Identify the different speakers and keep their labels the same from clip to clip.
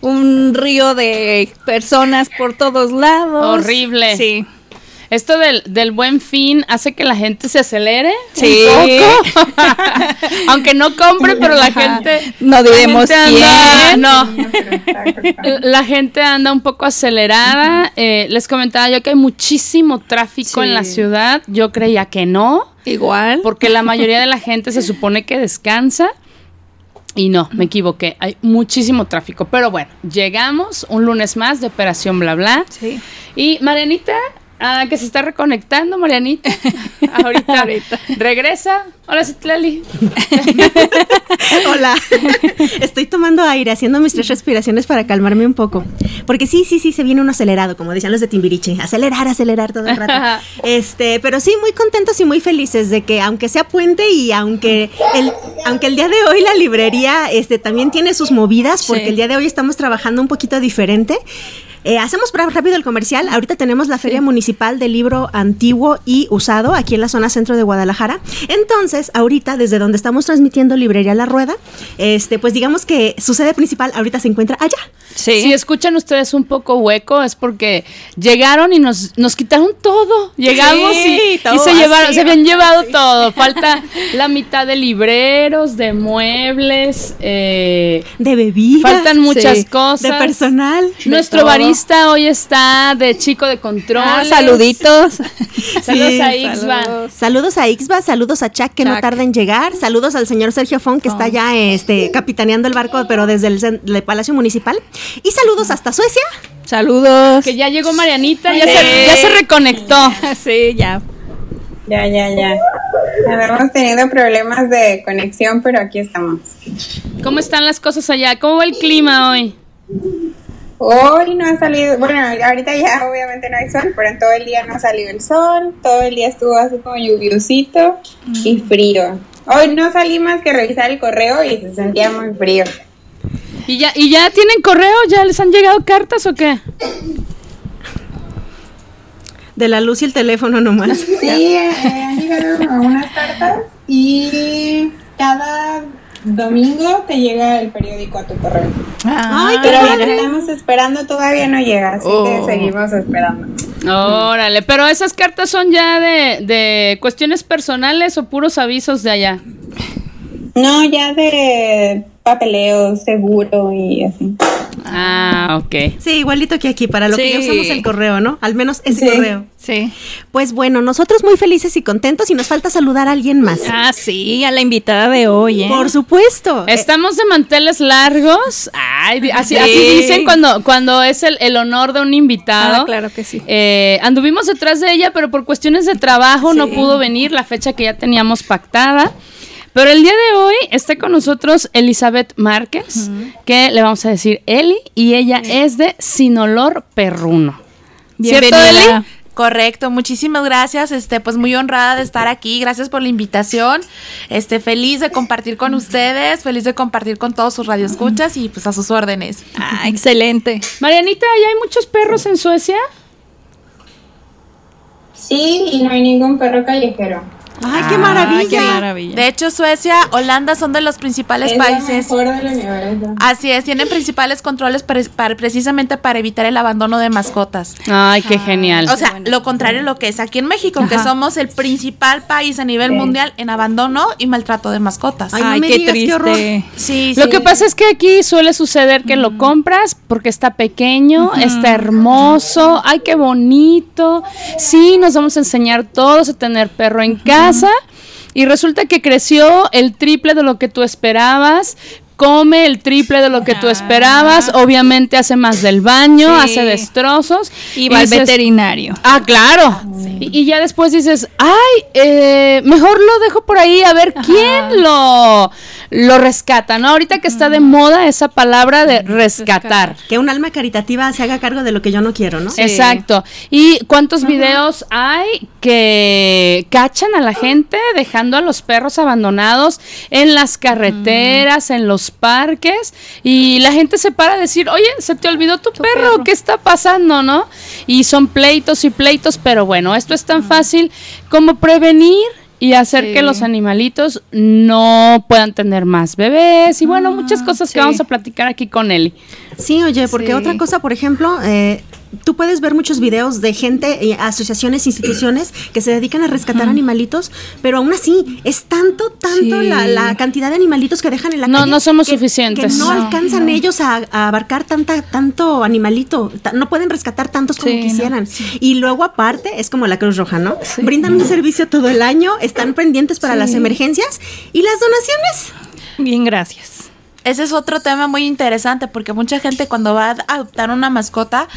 Speaker 1: un río de personas por todos lados.
Speaker 2: Horrible.
Speaker 1: Sí.
Speaker 2: Esto del, del buen fin hace que la gente se acelere
Speaker 1: Sí.
Speaker 2: un poco. Aunque no compre, pero la
Speaker 1: Ajá.
Speaker 2: gente.
Speaker 1: No
Speaker 2: la
Speaker 1: diremos
Speaker 2: gente anda-
Speaker 1: quién.
Speaker 2: No. La gente anda un poco acelerada. Eh, les comentaba yo que hay muchísimo tráfico
Speaker 1: Sí.
Speaker 2: en la ciudad. Yo creía que no,
Speaker 1: Igual.
Speaker 2: porque la mayoría de la gente se supone que descansa. Y no, me equivoqué. Hay muchísimo tráfico. Pero bueno, llegamos un lunes más de Operación Bla Bla.
Speaker 1: Sí.
Speaker 2: Y Marianita, ah, que se está reconectando, Marianita. Ahorita,
Speaker 1: Ahorita.
Speaker 2: regresa. Hola, Citlali.
Speaker 3: Hola, estoy tomando aire, haciendo mis tres respiraciones para calmarme un poco. Porque sí, sí, sí, se viene uno acelerado, como decían los de Timbiriche. Acelerar, acelerar todo el rato. Este, pero sí, muy contentos y muy felices de que, aunque sea puente y aunque el, aunque el día de hoy la librería este, también tiene sus movidas, porque
Speaker 1: Sí.
Speaker 3: el día de hoy estamos trabajando un poquito diferente. Eh, hacemos rápido el comercial. Ahorita tenemos la Feria Municipal del Libro Antiguo y Usado aquí en la zona centro de Guadalajara. Entonces, ahorita, desde donde estamos transmitiendo Librería La Rueda, este, pues digamos que su sede principal ahorita se encuentra allá.
Speaker 1: Sí.
Speaker 2: Si escuchan ustedes un poco hueco, es porque llegaron y nos, nos quitaron todo. Llegamos
Speaker 1: Sí,
Speaker 2: y, se llevaron, se habían llevado todo. Falta la mitad de libreros, de muebles, eh,
Speaker 3: De bebidas.
Speaker 2: faltan muchas
Speaker 3: sí,
Speaker 2: cosas.
Speaker 3: De personal.
Speaker 2: Nuestro barista hoy está de chico de control.
Speaker 1: Ah, saluditos.
Speaker 2: Saludos a Ixba.
Speaker 1: saludos.
Speaker 3: Saludos a Ixba, saludos a Chuck que no tarda en llegar, saludos al señor Sergio Fon que está ya este, capitaneando el barco, pero desde el Palacio Municipal. Y saludos hasta Suecia.
Speaker 1: Saludos.
Speaker 2: Que ya llegó Marianita, ya,
Speaker 1: Sí.
Speaker 2: se, ya se reconectó.
Speaker 1: Sí, ya.
Speaker 4: Ya, ya, ya. Habíamos tenido problemas de conexión, pero aquí estamos.
Speaker 2: ¿Cómo están las cosas allá? ¿Cómo va el clima hoy?
Speaker 4: Hoy no ha salido, bueno, ahorita ya obviamente no hay sol, pero en todo el día no ha salido el sol, todo el día estuvo así como lluviosito y frío. Hoy no salí más que revisar el correo y se sentía muy frío.
Speaker 2: ¿Y ya, ¿Y ya tienen correo? ¿Ya les han llegado cartas o qué?
Speaker 3: De la luz y el teléfono nomás.
Speaker 4: Sí, eh, han llegado algunas cartas y cada domingo te llega el periódico a tu correo.
Speaker 1: Ay,
Speaker 4: Pero bueno, estamos esperando, todavía no llega, así
Speaker 1: Oh.
Speaker 4: que seguimos esperando.
Speaker 2: Órale, pero esas cartas son ya de, de cuestiones personales o puros avisos de allá.
Speaker 4: No, ya de papeleo, seguro y así.
Speaker 2: Ah, ok.
Speaker 3: Sí, igualito que aquí, para lo que ya usamos el correo, ¿no? Al menos ese
Speaker 4: Sí.
Speaker 3: correo.
Speaker 1: Sí.
Speaker 3: Pues bueno, nosotros muy felices y contentos y nos falta saludar a alguien más.
Speaker 1: Ah, sí, a la invitada de hoy, ¿eh?
Speaker 3: Por supuesto.
Speaker 2: Estamos de manteles largos. Ay, así,
Speaker 1: Sí.
Speaker 2: así dicen cuando, cuando es el, el honor de un invitado.
Speaker 1: Ah, claro que sí.
Speaker 2: Eh, anduvimos detrás de ella, pero por cuestiones de trabajo no pudo venir la fecha que ya teníamos pactada. Pero el día de hoy está con nosotros Elizabeth Márquez, que le vamos a decir Eli, y ella es de Sin Olor Perruno. ¿Cierto,
Speaker 1: Bienvenida.
Speaker 2: Eli?
Speaker 5: Correcto, muchísimas gracias, este, pues muy honrada de estar aquí, gracias por la invitación, este, feliz de compartir con ustedes, feliz de compartir con todos sus radioescuchas y pues a sus órdenes.
Speaker 1: Ah, excelente.
Speaker 2: Marianita, ¿ya hay muchos perros en Suecia?
Speaker 4: Sí, y no hay ningún perro callejero.
Speaker 3: ¡Ay, qué maravilla!
Speaker 1: Ah, qué maravilla.
Speaker 5: De hecho, Suecia, Holanda son de los principales
Speaker 4: es lo
Speaker 5: países.
Speaker 4: del.
Speaker 5: Así es, tienen principales controles pre- para- precisamente para evitar el abandono de mascotas.
Speaker 2: Ay, qué genial.
Speaker 5: O sea, lo contrario a lo que es aquí en México, que somos el principal país a nivel
Speaker 4: Sí.
Speaker 5: mundial en abandono y maltrato de mascotas.
Speaker 3: Ay, no
Speaker 1: Ay,
Speaker 3: me
Speaker 1: qué
Speaker 3: digas, qué horror.
Speaker 1: triste.
Speaker 5: sí,
Speaker 2: Lo
Speaker 5: sí.
Speaker 2: que pasa es que aquí suele suceder que lo compras porque está pequeño, está hermoso, ay, qué bonito. Sí, nos vamos a enseñar todos a tener perro en casa y resulta que creció el triple de lo que tú esperabas. Come el triple de lo que tú esperabas, obviamente hace más del baño,
Speaker 1: Sí.
Speaker 2: hace destrozos.
Speaker 1: Y va al
Speaker 2: dices,
Speaker 1: veterinario.
Speaker 2: Ah, claro. Y, y ya después dices, ay, eh, mejor lo dejo por ahí a ver quién lo, lo rescata, ¿no? Ahorita que está de moda esa palabra de rescatar.
Speaker 3: Que un alma caritativa se haga cargo de lo que yo no quiero, ¿no?
Speaker 2: Exacto. ¿Y cuántos videos hay que cachan a la gente dejando a los perros abandonados en las carreteras, en los parques? Y la gente se para a decir, oye, se te olvidó tu, perro,
Speaker 1: perro.
Speaker 2: ¿qué está pasando, no? Y son pleitos y pleitos, pero bueno, esto es tan fácil como prevenir y hacer
Speaker 1: Sí.
Speaker 2: que los animalitos no puedan tener más bebés y bueno, muchas cosas que vamos a platicar aquí con Eli.
Speaker 3: Sí, oye, porque
Speaker 1: Sí.
Speaker 3: otra cosa, por ejemplo, eh, tú puedes ver muchos videos de gente, eh, asociaciones, instituciones que se dedican a rescatar animalitos, pero aún así es tanto, tanto
Speaker 1: Sí.
Speaker 3: la, la cantidad de animalitos que dejan en la
Speaker 2: No,
Speaker 3: calle.
Speaker 2: no somos
Speaker 3: que-
Speaker 2: suficientes.
Speaker 3: Que no,
Speaker 2: No,
Speaker 3: alcanzan ellos a, a abarcar tanta, tanto animalito. No pueden rescatar tantos como
Speaker 1: Sí, no.
Speaker 3: quisieran. Y luego, aparte, es como la Cruz Roja, ¿no? Brindan un servicio todo el año, están pendientes para las emergencias y las donaciones.
Speaker 1: Bien, gracias.
Speaker 5: Ese es otro tema muy interesante porque mucha gente cuando va a adoptar una mascota,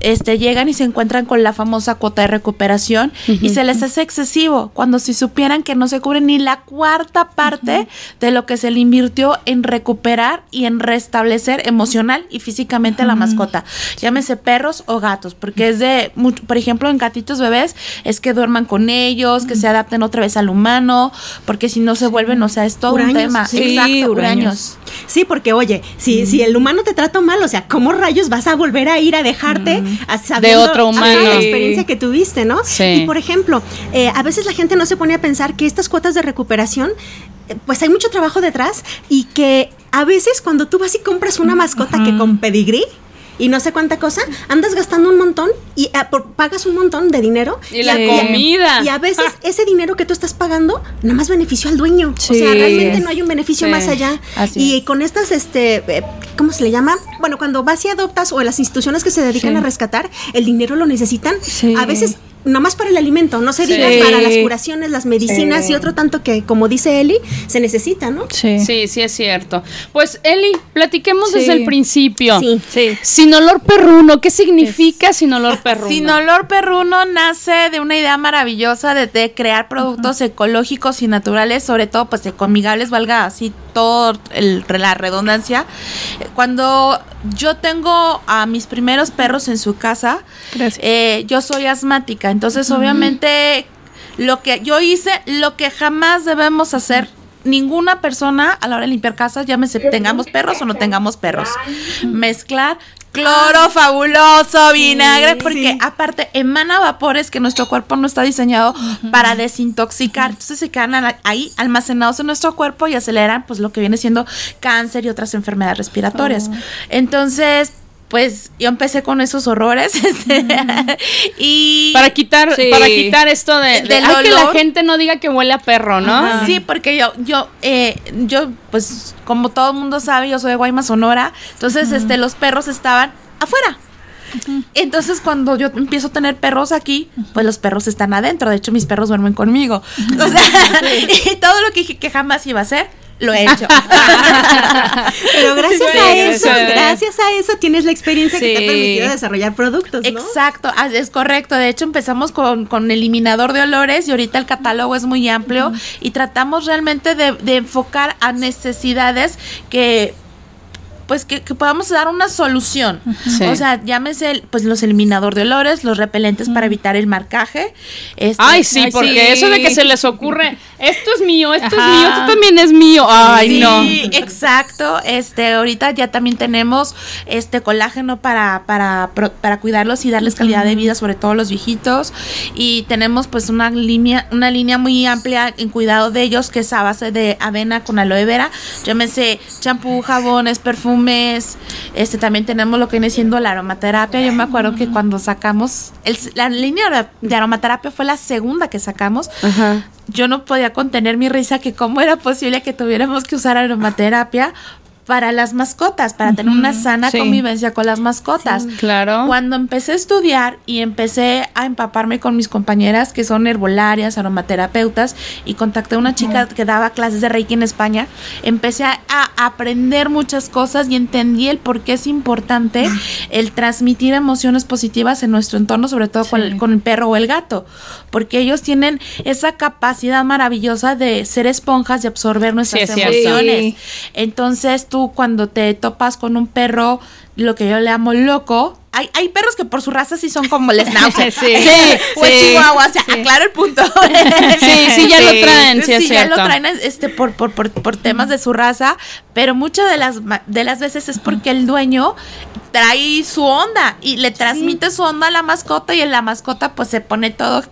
Speaker 5: este, llegan y se encuentran con la famosa cuota de recuperación y se les hace excesivo cuando si supieran que no se cubre ni la cuarta parte de lo que se le invirtió en recuperar y en restablecer emocional y físicamente a la mascota, llámese perros o gatos, porque es de, por ejemplo, en gatitos bebés es que duerman con ellos, que se adapten otra vez al humano, porque si no se vuelven, o sea, es todo un tema.
Speaker 3: sí.
Speaker 5: Exacto,
Speaker 1: huraños.
Speaker 3: Sí, porque oye, si, si el humano te trata mal, o sea, ¿cómo rayos vas a volver a ir a dejarte a sabiendo-
Speaker 2: otro
Speaker 3: ajá,
Speaker 2: humano.
Speaker 3: la experiencia que tuviste, ¿no?
Speaker 2: Sí.
Speaker 3: Y por ejemplo, eh, a veces la gente no se pone a pensar que estas cuotas de recuperación, eh, pues hay mucho trabajo detrás y que a veces cuando tú vas y compras una mascota que con pedigrí, y no sé cuánta cosa, andas gastando un montón y ah, por- pagas un montón de dinero.
Speaker 2: Y la
Speaker 3: a-
Speaker 2: comida.
Speaker 3: Y a veces ese dinero que tú estás pagando, nada más benefició al dueño. O sea, realmente no hay un beneficio
Speaker 2: Sí.
Speaker 3: más allá.
Speaker 5: Así
Speaker 3: y
Speaker 5: es.
Speaker 3: con estas, este, eh, ¿cómo se le llama? Bueno, cuando vas y adoptas o las instituciones que se dedican
Speaker 1: Sí.
Speaker 3: a rescatar, el dinero lo necesitan. A veces nomás para el alimento, no se
Speaker 2: Sí.
Speaker 3: diga para las curaciones, las medicinas
Speaker 4: Sí.
Speaker 3: y otro tanto que, como dice Eli, se necesita, ¿no?
Speaker 1: Sí.
Speaker 2: Sí, sí es cierto. Pues Eli, platiquemos
Speaker 1: Sí.
Speaker 2: desde el principio.
Speaker 3: Sí.
Speaker 1: Sí.
Speaker 2: Sin olor perruno, ¿qué significa sin olor perruno?
Speaker 5: Sin olor perruno nace de una idea maravillosa de, de crear productos ecológicos y naturales, sobre todo pues ecoamigables, valga así todo el, la redundancia. Cuando yo tengo a mis primeros perros en su casa, eh, yo soy asmática, entonces obviamente lo que yo hice, lo que jamás debemos hacer. Ninguna persona a la hora de limpiar casas, llámese tengamos perros o no tengamos perros, mezclar cloro fabuloso, vinagre, porque aparte emana vapores que nuestro cuerpo no está diseñado para desintoxicar. Entonces se quedan ahí almacenados en nuestro cuerpo y aceleran pues lo que viene siendo cáncer y otras enfermedades respiratorias. Entonces, pues yo empecé con esos horrores este, y
Speaker 2: Para quitar,
Speaker 1: Sí.
Speaker 2: para quitar esto de, de- ay, que la gente no diga que huele a perro, ¿no?
Speaker 5: Sí, porque yo, yo, eh, yo, pues, como todo el mundo sabe, yo soy de Guaymas, Sonora. Entonces, este, los perros estaban afuera. Entonces, cuando yo empiezo a tener perros aquí, pues los perros están adentro. De hecho, mis perros duermen conmigo. O sea, y todo lo que dije que jamás iba a hacer, lo he hecho.
Speaker 3: Pero gracias a eso, gracias a eso tienes la experiencia que te ha permitido desarrollar productos, ¿no?
Speaker 5: Exacto, es correcto. De hecho, empezamos con, con eliminador de olores y ahorita el catálogo es muy amplio y tratamos realmente de, de enfocar a necesidades que pues que, que podamos dar una solución.
Speaker 2: Sí.
Speaker 5: O sea, llámese el- pues los eliminador de olores, los repelentes para evitar el marcaje. este-
Speaker 2: Ay, sí,
Speaker 1: Ay,
Speaker 2: porque
Speaker 1: sí.
Speaker 2: eso de que se les ocurre, esto es mío, esto es mío, esto también es mío. Ay,
Speaker 5: sí,
Speaker 2: no.
Speaker 5: exacto. Este, ahorita ya también tenemos este colágeno para, para, pro- para cuidarlos y darles calidad de vida, sobre todo los viejitos. Y tenemos pues una línea, una línea muy amplia en cuidado de ellos, que es a base de avena con aloe vera. Llámese champú, jabones, perfumes. Este también tenemos lo que viene siendo la aromaterapia. Yo me acuerdo que cuando sacamos el- la línea de- aromaterapia fue la segunda que sacamos
Speaker 2: Ajá.
Speaker 5: yo no podía contener mi risa que cómo era posible que tuviéramos que usar aromaterapia para las mascotas, para tener una sana
Speaker 1: sí.
Speaker 5: convivencia con las mascotas.
Speaker 2: Claro.
Speaker 5: Cuando empecé a estudiar y empecé a empaparme con mis compañeras que son herbolarias, aromaterapeutas, y contacté a una chica que daba clases de Reiki en España, empecé a, a aprender muchas cosas y entendí el por qué es importante el transmitir emociones positivas en nuestro entorno, sobre todo con, el, con el perro o el gato, porque ellos tienen esa capacidad maravillosa de ser esponjas y absorber nuestras emociones. Entonces tú cuando te topas con un perro, lo que yo le amo loco, hay, hay perros que por su raza sí son como el schnauzer.
Speaker 1: Sí,
Speaker 5: o el
Speaker 1: sí,
Speaker 5: chihuahua, o sea,
Speaker 1: sí.
Speaker 5: aclaro el punto.
Speaker 2: Sí, sí, ya lo traen, sí, es
Speaker 5: ya lo traen este, por, por, por, por temas de su raza, pero muchas de las, de las veces es porque el dueño trae su onda y le transmite su onda a la mascota y en la mascota pues se pone todo,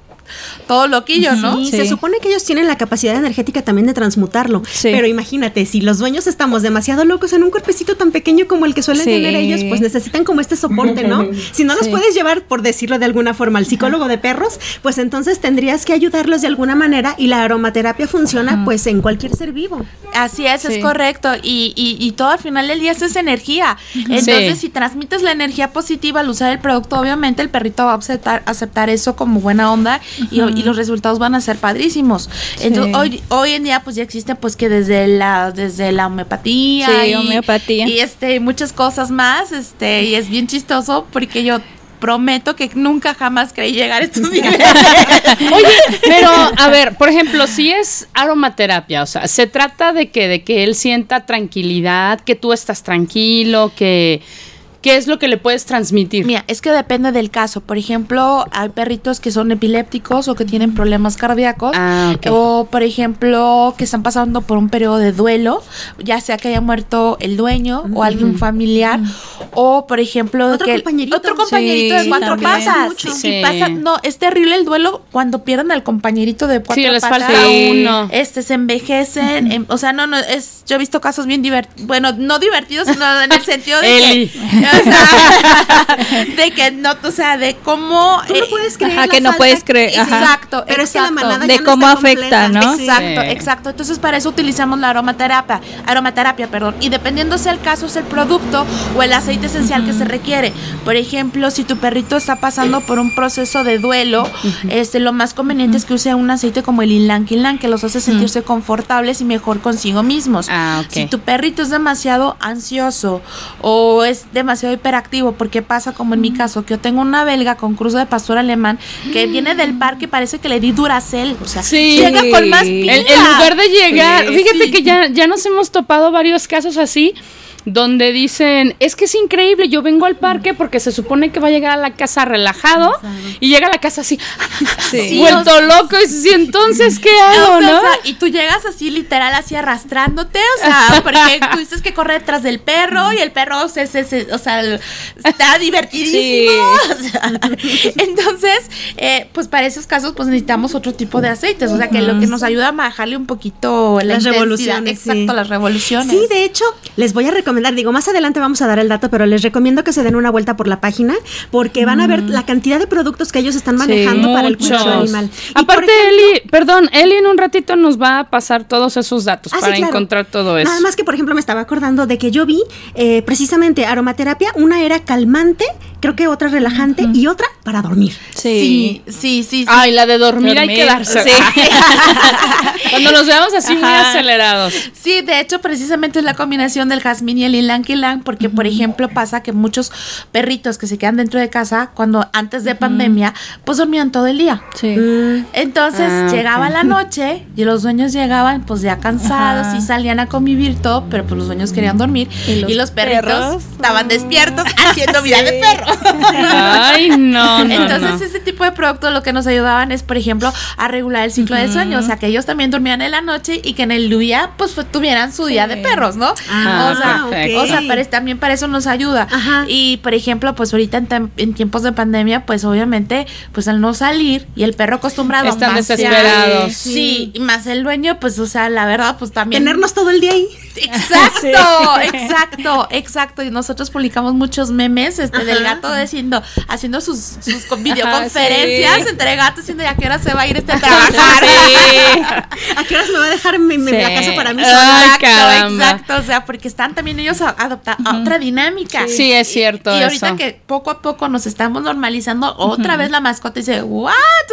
Speaker 5: todo loquillo, ¿no?
Speaker 3: Sí,
Speaker 1: Sí.
Speaker 3: se supone que ellos tienen la capacidad energética también de transmutarlo.
Speaker 1: Sí.
Speaker 3: Pero imagínate, si los dueños estamos demasiado locos en un cuerpecito tan pequeño como el que suelen
Speaker 1: Sí.
Speaker 3: tener ellos, pues necesitan como este soporte, ¿no? Si no los puedes llevar, por decirlo de alguna forma, al psicólogo de perros, pues entonces tendrías que ayudarlos de alguna manera y la aromaterapia funciona pues en cualquier ser vivo.
Speaker 5: Así es,
Speaker 1: Sí.
Speaker 5: es correcto. Y, y, y todo al final del día es esa energía. Entonces,
Speaker 2: Sí.
Speaker 5: si transmites la energía positiva al usar el producto, obviamente el perrito va a aceptar, aceptar eso como buena onda y, y los resultados van a ser padrísimos. Entonces, hoy, hoy en día, pues ya existe, pues que desde la, desde la homeopatía.
Speaker 1: Sí,
Speaker 5: y,
Speaker 1: homeopatía.
Speaker 5: Y este, muchas cosas más. Este, y es bien chistoso porque yo prometo que nunca jamás creí llegar a estos niveles.
Speaker 2: Oye, pero a ver, por ejemplo, si es aromaterapia, o sea, se trata de que de que él sienta tranquilidad, que tú estás tranquilo, que ¿qué es lo que le puedes transmitir?
Speaker 5: Mira, es que depende del caso. Por ejemplo, hay perritos que son epilépticos o que tienen problemas cardíacos.
Speaker 2: Ah, ok.
Speaker 5: O, por ejemplo, que están pasando por un periodo de duelo, ya sea que haya muerto el dueño o alguien familiar. O, por ejemplo,
Speaker 3: Otro
Speaker 5: que
Speaker 3: compañerito.
Speaker 5: otro compañerito
Speaker 1: Sí,
Speaker 5: de cuatro
Speaker 1: también.
Speaker 3: Mucho.
Speaker 5: Sí,
Speaker 2: Sí.
Speaker 5: pasa, no, es terrible el duelo cuando pierden al compañerito de cuatro
Speaker 2: Sí, les
Speaker 5: patas.
Speaker 2: falta uno.
Speaker 5: Este se envejecen, em, o sea, no, no, es, yo he visto casos bien divertidos, bueno, no divertidos, sino en el sentido de
Speaker 2: Eli.
Speaker 5: que, o sea, de que no, o sea, de cómo,
Speaker 3: Tú no
Speaker 5: eh,
Speaker 3: puedes creer
Speaker 1: Ajá,
Speaker 3: la
Speaker 1: que no
Speaker 3: falta
Speaker 1: puedes creer,
Speaker 5: exacto,
Speaker 3: Pero es que la manada
Speaker 1: De
Speaker 3: ya no
Speaker 1: cómo
Speaker 3: está
Speaker 1: afecta,
Speaker 3: completa.
Speaker 1: ¿no?
Speaker 5: Exacto,
Speaker 2: Sí.
Speaker 5: exacto. Entonces para eso utilizamos la aromaterapia, aromaterapia, perdón. Y dependiendo sea el caso, es el producto o el aceite esencial que se requiere. Por ejemplo, si tu perrito está pasando por un proceso de duelo, este, lo más conveniente es que use un aceite como el Ylang Ylang, que los hace sentirse confortables y mejor consigo mismos.
Speaker 2: Ah.
Speaker 5: Si tu perrito es demasiado ansioso o es demasiado hiperactivo, porque pasa como en mi caso, que yo tengo una belga con cruce de pastor alemán que viene del parque, parece que le di Duracel, o sea,
Speaker 2: Sí.
Speaker 5: llega con más pila.
Speaker 2: En lugar de llegar,
Speaker 5: Sí,
Speaker 2: fíjate
Speaker 5: sí.
Speaker 2: que ya, ya nos hemos topado varios casos así, donde dicen, es que es increíble, yo vengo al parque porque se supone que va a llegar a la casa relajado y llega a la casa así,
Speaker 5: Sí.
Speaker 2: vuelto loco, y dice, "¿Y entonces qué hago,
Speaker 5: O sea,
Speaker 2: no?
Speaker 5: o sea, y tú llegas así literal así arrastrándote, o sea, porque tú dices que corre detrás del perro y el perro se, se- se- o sea, está divertidísimo. o sea, entonces, eh, pues para esos casos pues necesitamos otro tipo de aceites, o sea, que lo que nos ayuda a bajarle un poquito la
Speaker 3: Las revoluciones,
Speaker 5: Exacto,
Speaker 3: sí.
Speaker 5: las revoluciones.
Speaker 3: Sí, de hecho, les voy a recomendar, digo, más adelante vamos a dar el dato, pero les recomiendo que se den una vuelta por la página porque van a ver la cantidad de productos que ellos están manejando para el cuidado animal.
Speaker 2: Aparte,
Speaker 3: ejemplo-
Speaker 2: Eli, perdón, Eli en un ratito nos va a pasar todos esos datos
Speaker 3: Ah, sí,
Speaker 2: para
Speaker 3: claro.
Speaker 2: encontrar todo eso.
Speaker 3: Nada más que, por ejemplo, me estaba acordando de que yo vi eh, precisamente aromaterapia, una era calmante, creo que otra relajante y otra para dormir.
Speaker 5: Sí, sí, sí, sí.
Speaker 2: Ay, la de dormir, hay que
Speaker 1: Dormir,
Speaker 2: darse.
Speaker 1: sí.
Speaker 2: Cuando los veamos así muy acelerados.
Speaker 5: Sí, de hecho, precisamente es la combinación del jazmín y el ylang, porque, por ejemplo, pasa que muchos perritos que se quedan dentro de casa, cuando antes de pandemia, pues dormían todo el día.
Speaker 1: Sí.
Speaker 3: Mm,
Speaker 5: Entonces
Speaker 2: Ah,
Speaker 5: llegaba la noche y los dueños llegaban pues ya cansados
Speaker 1: Ajá.
Speaker 5: y salían a convivir todo, pero pues los dueños querían dormir
Speaker 1: Y
Speaker 5: y
Speaker 1: los
Speaker 5: perritos
Speaker 1: perros,
Speaker 5: estaban despiertos haciendo vida de perro.
Speaker 2: Ay, no, no,
Speaker 5: Entonces
Speaker 2: no.
Speaker 5: ese tipo de productos lo que nos ayudaban es, por ejemplo, a regular el ciclo del sueño, o sea, que ellos también dormían en la noche y que en el día pues tuvieran su día de perros, ¿no?
Speaker 2: Ah,
Speaker 5: o sea,
Speaker 2: perfecto.
Speaker 5: o sea, para- también para eso nos ayuda.
Speaker 3: Ajá.
Speaker 5: Y por ejemplo, pues ahorita en, en tiempos de pandemia, pues obviamente, pues al no salir y el perro acostumbrado a
Speaker 2: Están
Speaker 5: pasear,
Speaker 2: desesperados.
Speaker 5: Sí, y más el dueño, pues, o sea, la verdad, pues también.
Speaker 3: Tenernos todo el día ahí.
Speaker 5: Exacto, exacto, exacto. Y nosotros publicamos muchos memes este, del gato diciendo, haciendo sus, sus con- videoconferencias
Speaker 2: sí.
Speaker 5: entre gatos diciendo ya que hora se va a ir este a trabajar.
Speaker 3: ¿A qué horas me va a dejar mi, mi-
Speaker 2: Sí.
Speaker 3: la casa para mí sola?
Speaker 5: Exacto,
Speaker 2: caramba.
Speaker 5: exacto. O sea, porque están también ellos a- adopta a otra dinámica.
Speaker 2: Sí, es cierto
Speaker 5: Y, y ahorita
Speaker 2: eso.
Speaker 5: que poco a poco nos estamos normalizando, otra vez la mascota dice, ¿what?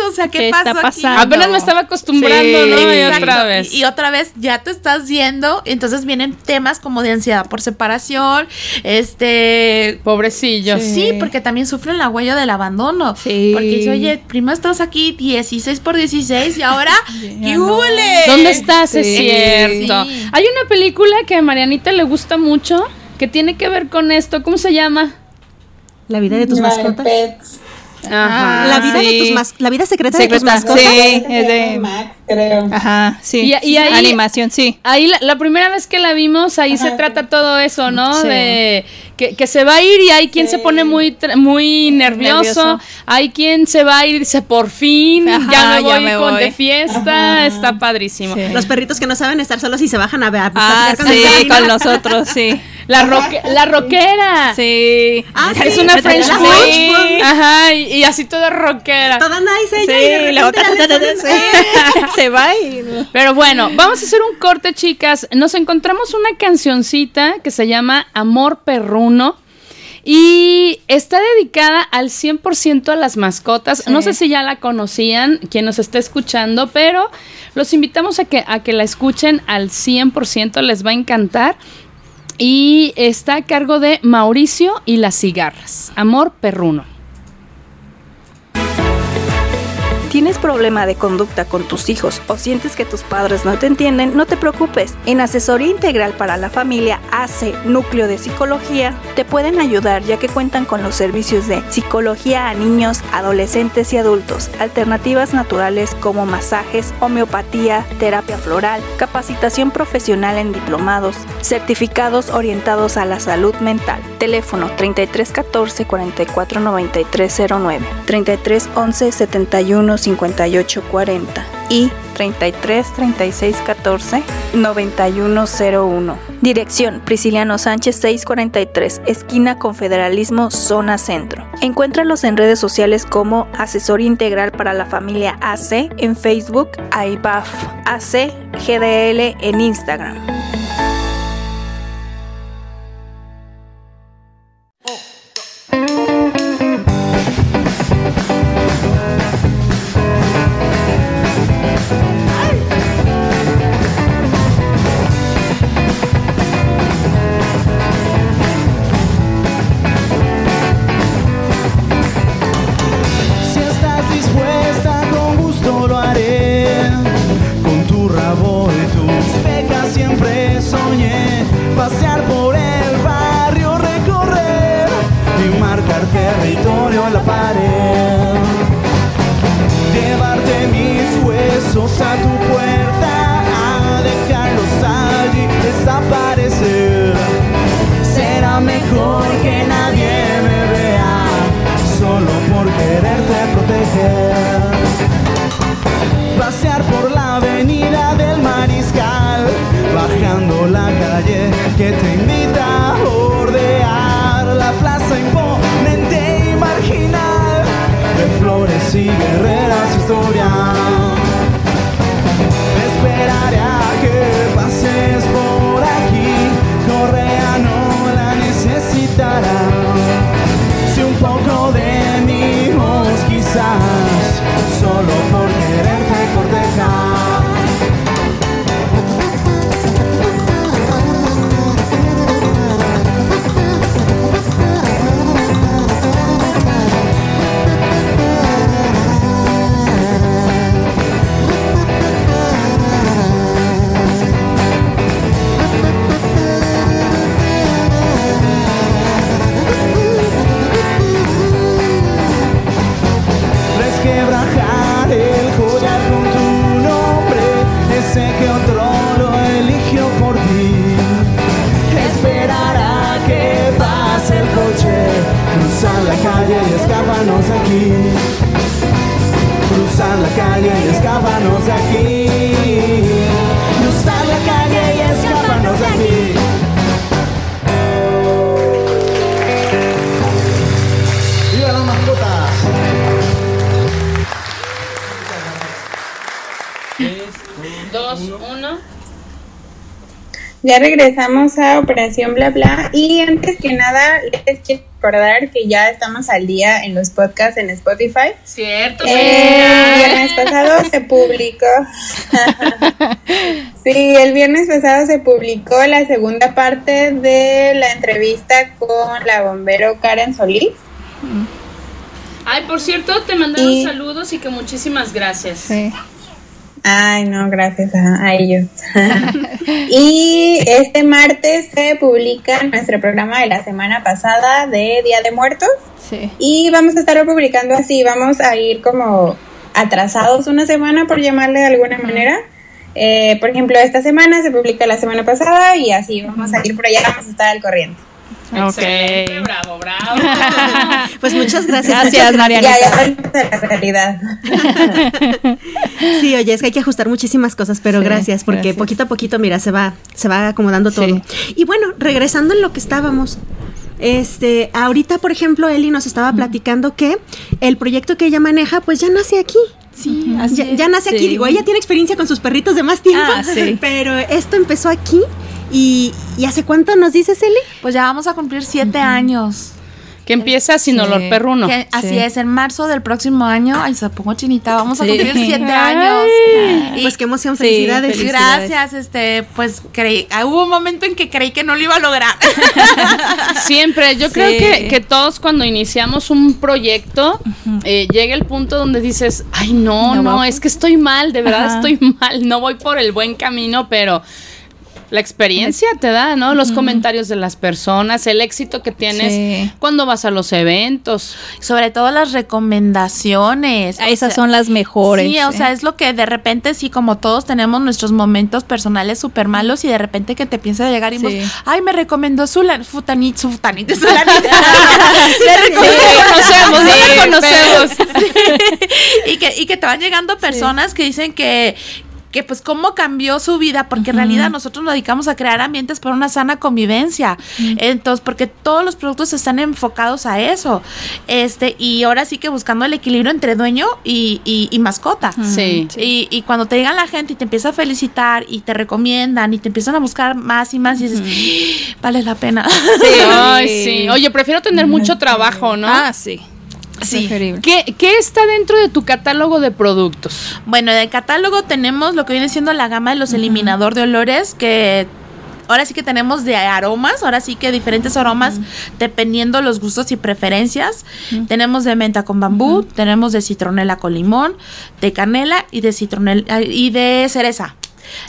Speaker 5: O sea, ¿qué,
Speaker 1: ¿Qué
Speaker 5: pasó
Speaker 1: está
Speaker 5: aquí?"
Speaker 1: pasando?
Speaker 2: Apenas me estaba acostumbrando,
Speaker 1: Sí.
Speaker 2: ¿no? Y
Speaker 5: Exacto.
Speaker 2: otra vez.
Speaker 5: Y, y otra vez ya te estás yendo, entonces vienen temas como de ansiedad por separación, este...
Speaker 2: Pobrecillos.
Speaker 5: Sí, porque también sufren la huella del abandono.
Speaker 1: Sí.
Speaker 5: Porque dice, oye, primero estás aquí 16 por 16 y ahora, ¿qué
Speaker 1: no.
Speaker 2: ¿Dónde Es cierto.
Speaker 5: Sí.
Speaker 2: Hay una película que a Marianita le gusta mucho que tiene que ver con esto. ¿Cómo se llama?
Speaker 3: La vida de tus
Speaker 4: de
Speaker 3: mascotas.
Speaker 4: Pets.
Speaker 2: Ajá.
Speaker 3: La vida de tus mas- la vida secreta de tus mascotas.
Speaker 1: sí, es de
Speaker 4: Max, creo.
Speaker 1: Ajá, sí.
Speaker 2: Y- y ahí-
Speaker 1: animación, sí.
Speaker 2: Ahí la, la primera vez que la vimos, ahí se trata todo eso, ¿no?
Speaker 1: Sí.
Speaker 2: De que, que se va a ir y hay quien se pone muy muy nervioso,
Speaker 1: Nervioso.
Speaker 2: hay quien se va a ir y dice, por fin,
Speaker 1: Ajá,
Speaker 2: ya me voy,
Speaker 1: ya me
Speaker 2: con
Speaker 1: voy".
Speaker 2: de fiesta, está padrísimo.
Speaker 1: Sí.
Speaker 3: Los perritos que no saben estar solos y se bajan a ver. a
Speaker 1: Ah,
Speaker 3: con
Speaker 1: sí, con nosotros, sí.
Speaker 2: La, roque- la rockera.
Speaker 1: Sí.
Speaker 3: Ah,
Speaker 2: Es una French
Speaker 3: French.
Speaker 2: Ajá, y, y así toda rockera.
Speaker 3: Toda nice
Speaker 1: Sí,
Speaker 3: ella y de
Speaker 1: luego
Speaker 3: repente
Speaker 1: ta, ta, sí. se va y
Speaker 2: Pero bueno, vamos a hacer un corte, chicas. Nos encontramos una cancioncita que se llama Amor Perruno. Y está dedicada al 100% a las mascotas. No sé si ya la conocían, quien nos está escuchando, pero los invitamos a que, a que la escuchen al 100%, les va a encantar. Y está a cargo de Mauricio y las cigarras. Amor Perruno.
Speaker 6: ¿Tienes problema de conducta con tus hijos o sientes que tus padres no te entienden? No te preocupes. En Asesoría Integral para la Familia AC Núcleo de Psicología te pueden ayudar ya que cuentan con los servicios de psicología a niños, adolescentes y adultos, alternativas naturales como masajes, homeopatía, terapia floral, capacitación profesional en diplomados, certificados orientados a la salud mental. Teléfono 3314 44 9309, 3311 71 58 40 y 33 36 14 9101. Dirección Prisciliano Sánchez 643, esquina Confederalismo, zona centro. Encuéntralos en redes sociales como Asesor Integral para la Familia AC en Facebook, AIBAF AC GDL en Instagram.
Speaker 7: y
Speaker 2: guerreras historias
Speaker 4: Ya regresamos a Operación Bla Bla y antes que nada les quiero recordar que ya estamos al día en los podcasts en Spotify.
Speaker 2: Cierto.
Speaker 4: Eh, el viernes pasado se publicó. sí, el viernes pasado se publicó la segunda parte de la entrevista con la bombero Karen Solís.
Speaker 2: Ay, por cierto, te mandaron
Speaker 4: Y-
Speaker 2: saludos y que muchísimas gracias.
Speaker 1: Sí.
Speaker 4: Ay, no, gracias a, a ellos. y este martes se publica nuestro programa de la semana pasada de Día de Muertos.
Speaker 1: Sí.
Speaker 4: Y vamos a estar publicando así, vamos a ir como atrasados una semana, por llamarle de alguna manera. Eh, por ejemplo, esta semana se publica la semana pasada y así vamos a ir por allá, vamos a estar al corriente.
Speaker 2: Excelente, bravo, bravo.
Speaker 3: Pues muchas gracias.
Speaker 1: Gracias, Mariana.
Speaker 4: Ya, ya la realidad.
Speaker 3: Sí, oye, es que hay que ajustar muchísimas cosas, pero
Speaker 1: Sí,
Speaker 3: gracias, porque
Speaker 1: gracias.
Speaker 3: poquito a poquito, mira, se va, se va acomodando todo.
Speaker 1: Sí.
Speaker 3: Y bueno, regresando en lo que estábamos. Este, ahorita, por ejemplo, Eli nos estaba platicando que el proyecto que ella maneja, pues ya nace aquí.
Speaker 5: Sí, así
Speaker 3: Ya,
Speaker 5: es.
Speaker 3: ya nace aquí, digo, ella tiene experiencia con sus perritos de más tiempo,
Speaker 1: Ah, sí.
Speaker 3: pero esto empezó aquí. ¿Y, ¿y hace cuánto nos dices, Eli?
Speaker 5: Pues ya vamos a cumplir siete años.
Speaker 2: Que empieza sin
Speaker 1: Sí.
Speaker 2: olor perruno.
Speaker 5: Que- así
Speaker 1: Sí.
Speaker 5: es, en marzo del próximo año. Ay, se pongo chinita. Vamos a cumplir siete
Speaker 2: Ay.
Speaker 5: años. Y-
Speaker 3: Pues qué emoción,
Speaker 1: Sí,
Speaker 3: felicidades.
Speaker 1: feliz-
Speaker 5: Gracias, este, pues creí, ah, hubo un momento en que creí que no lo iba a lograr.
Speaker 2: Siempre, yo creo que, que todos cuando iniciamos un proyecto, eh, llega el punto donde dices, ay no,
Speaker 1: No
Speaker 2: es que estoy mal, de verdad
Speaker 1: Ajá.
Speaker 2: estoy mal, no voy por el buen camino, pero la experiencia te da, ¿no? Los comentarios de las personas, el éxito que tienes
Speaker 1: Sí.
Speaker 2: cuando vas a los eventos.
Speaker 5: Sobre todo las recomendaciones.
Speaker 1: Ah,
Speaker 5: o
Speaker 1: Esas
Speaker 5: sea,
Speaker 1: son las mejores.
Speaker 5: Sí, o
Speaker 1: ¿eh?
Speaker 5: sea, es lo que de repente sí, como todos tenemos nuestros momentos personales súper malos y de repente que te piensa llegar y
Speaker 1: Sí.
Speaker 5: vos, ay, me recomendó su futanit, futanit, su fulanita". Me
Speaker 2: Sí, conocemos, no la conocemos.
Speaker 5: y que y que te van llegando personas que dicen que que pues cómo cambió su vida, porque en realidad nosotros nos dedicamos a crear ambientes para una sana convivencia. Entonces, porque todos los productos están enfocados a eso. Este, y ahora sí que buscando el equilibrio entre dueño y, y- y mascota.
Speaker 2: Sí.
Speaker 5: Y, y cuando te llegan la gente y te empieza a felicitar y te recomiendan y te empiezan a buscar más y más y dices, "Ah, vale la pena.
Speaker 2: Ay, sí. Oye, prefiero tener mucho trabajo, ¿no?
Speaker 1: Ah, sí.
Speaker 5: Sí.
Speaker 2: ¿Qué, qué está dentro de tu catálogo de productos?
Speaker 5: Bueno, en el catálogo tenemos lo que viene siendo la gama de los eliminador de olores que ahora sí que tenemos de aromas, ahora sí que diferentes aromas dependiendo los gustos y preferencias. Tenemos de menta con bambú, tenemos de citronela con limón, de canela y de citronela y de cereza.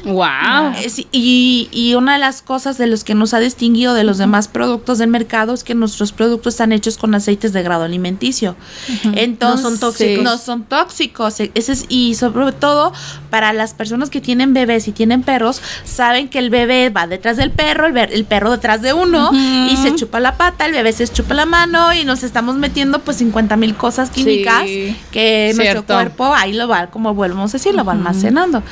Speaker 2: Wow.
Speaker 5: Eh, sí, y, y una de las cosas de los que nos ha distinguido de los demás productos del mercado es que nuestros productos están hechos con aceites de grado alimenticio. Entonces,
Speaker 3: No son tóxicos.
Speaker 5: No son tóxicos. E- Ese es, y sobre todo para las personas que tienen bebés y tienen perros, saben que el bebé va detrás del perro, el, perro detrás de uno y se chupa la pata, el bebé se chupa la mano y nos estamos metiendo pues 50 mil cosas químicas
Speaker 1: Sí.
Speaker 5: que nuestro cuerpo ahí lo va, como volvemos a decir, lo va almacenando.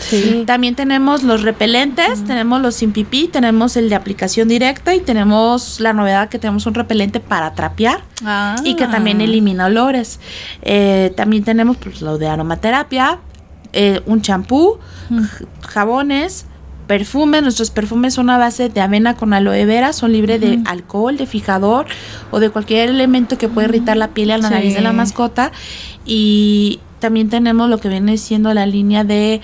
Speaker 5: También tenemos los repelentes, tenemos los sin pipí, tenemos el de aplicación directa y tenemos la novedad que tenemos un repelente para trapear
Speaker 1: Ah.
Speaker 5: y que también elimina olores. Eh, también tenemos pues, lo de aromaterapia, eh, un champú, jabones. Perfumes, nuestros perfumes son a base de avena con aloe vera, son libres de alcohol, de fijador o de cualquier elemento que puede irritar la piel y la
Speaker 1: Sí.
Speaker 5: nariz de la mascota. Y también tenemos lo que viene siendo la línea de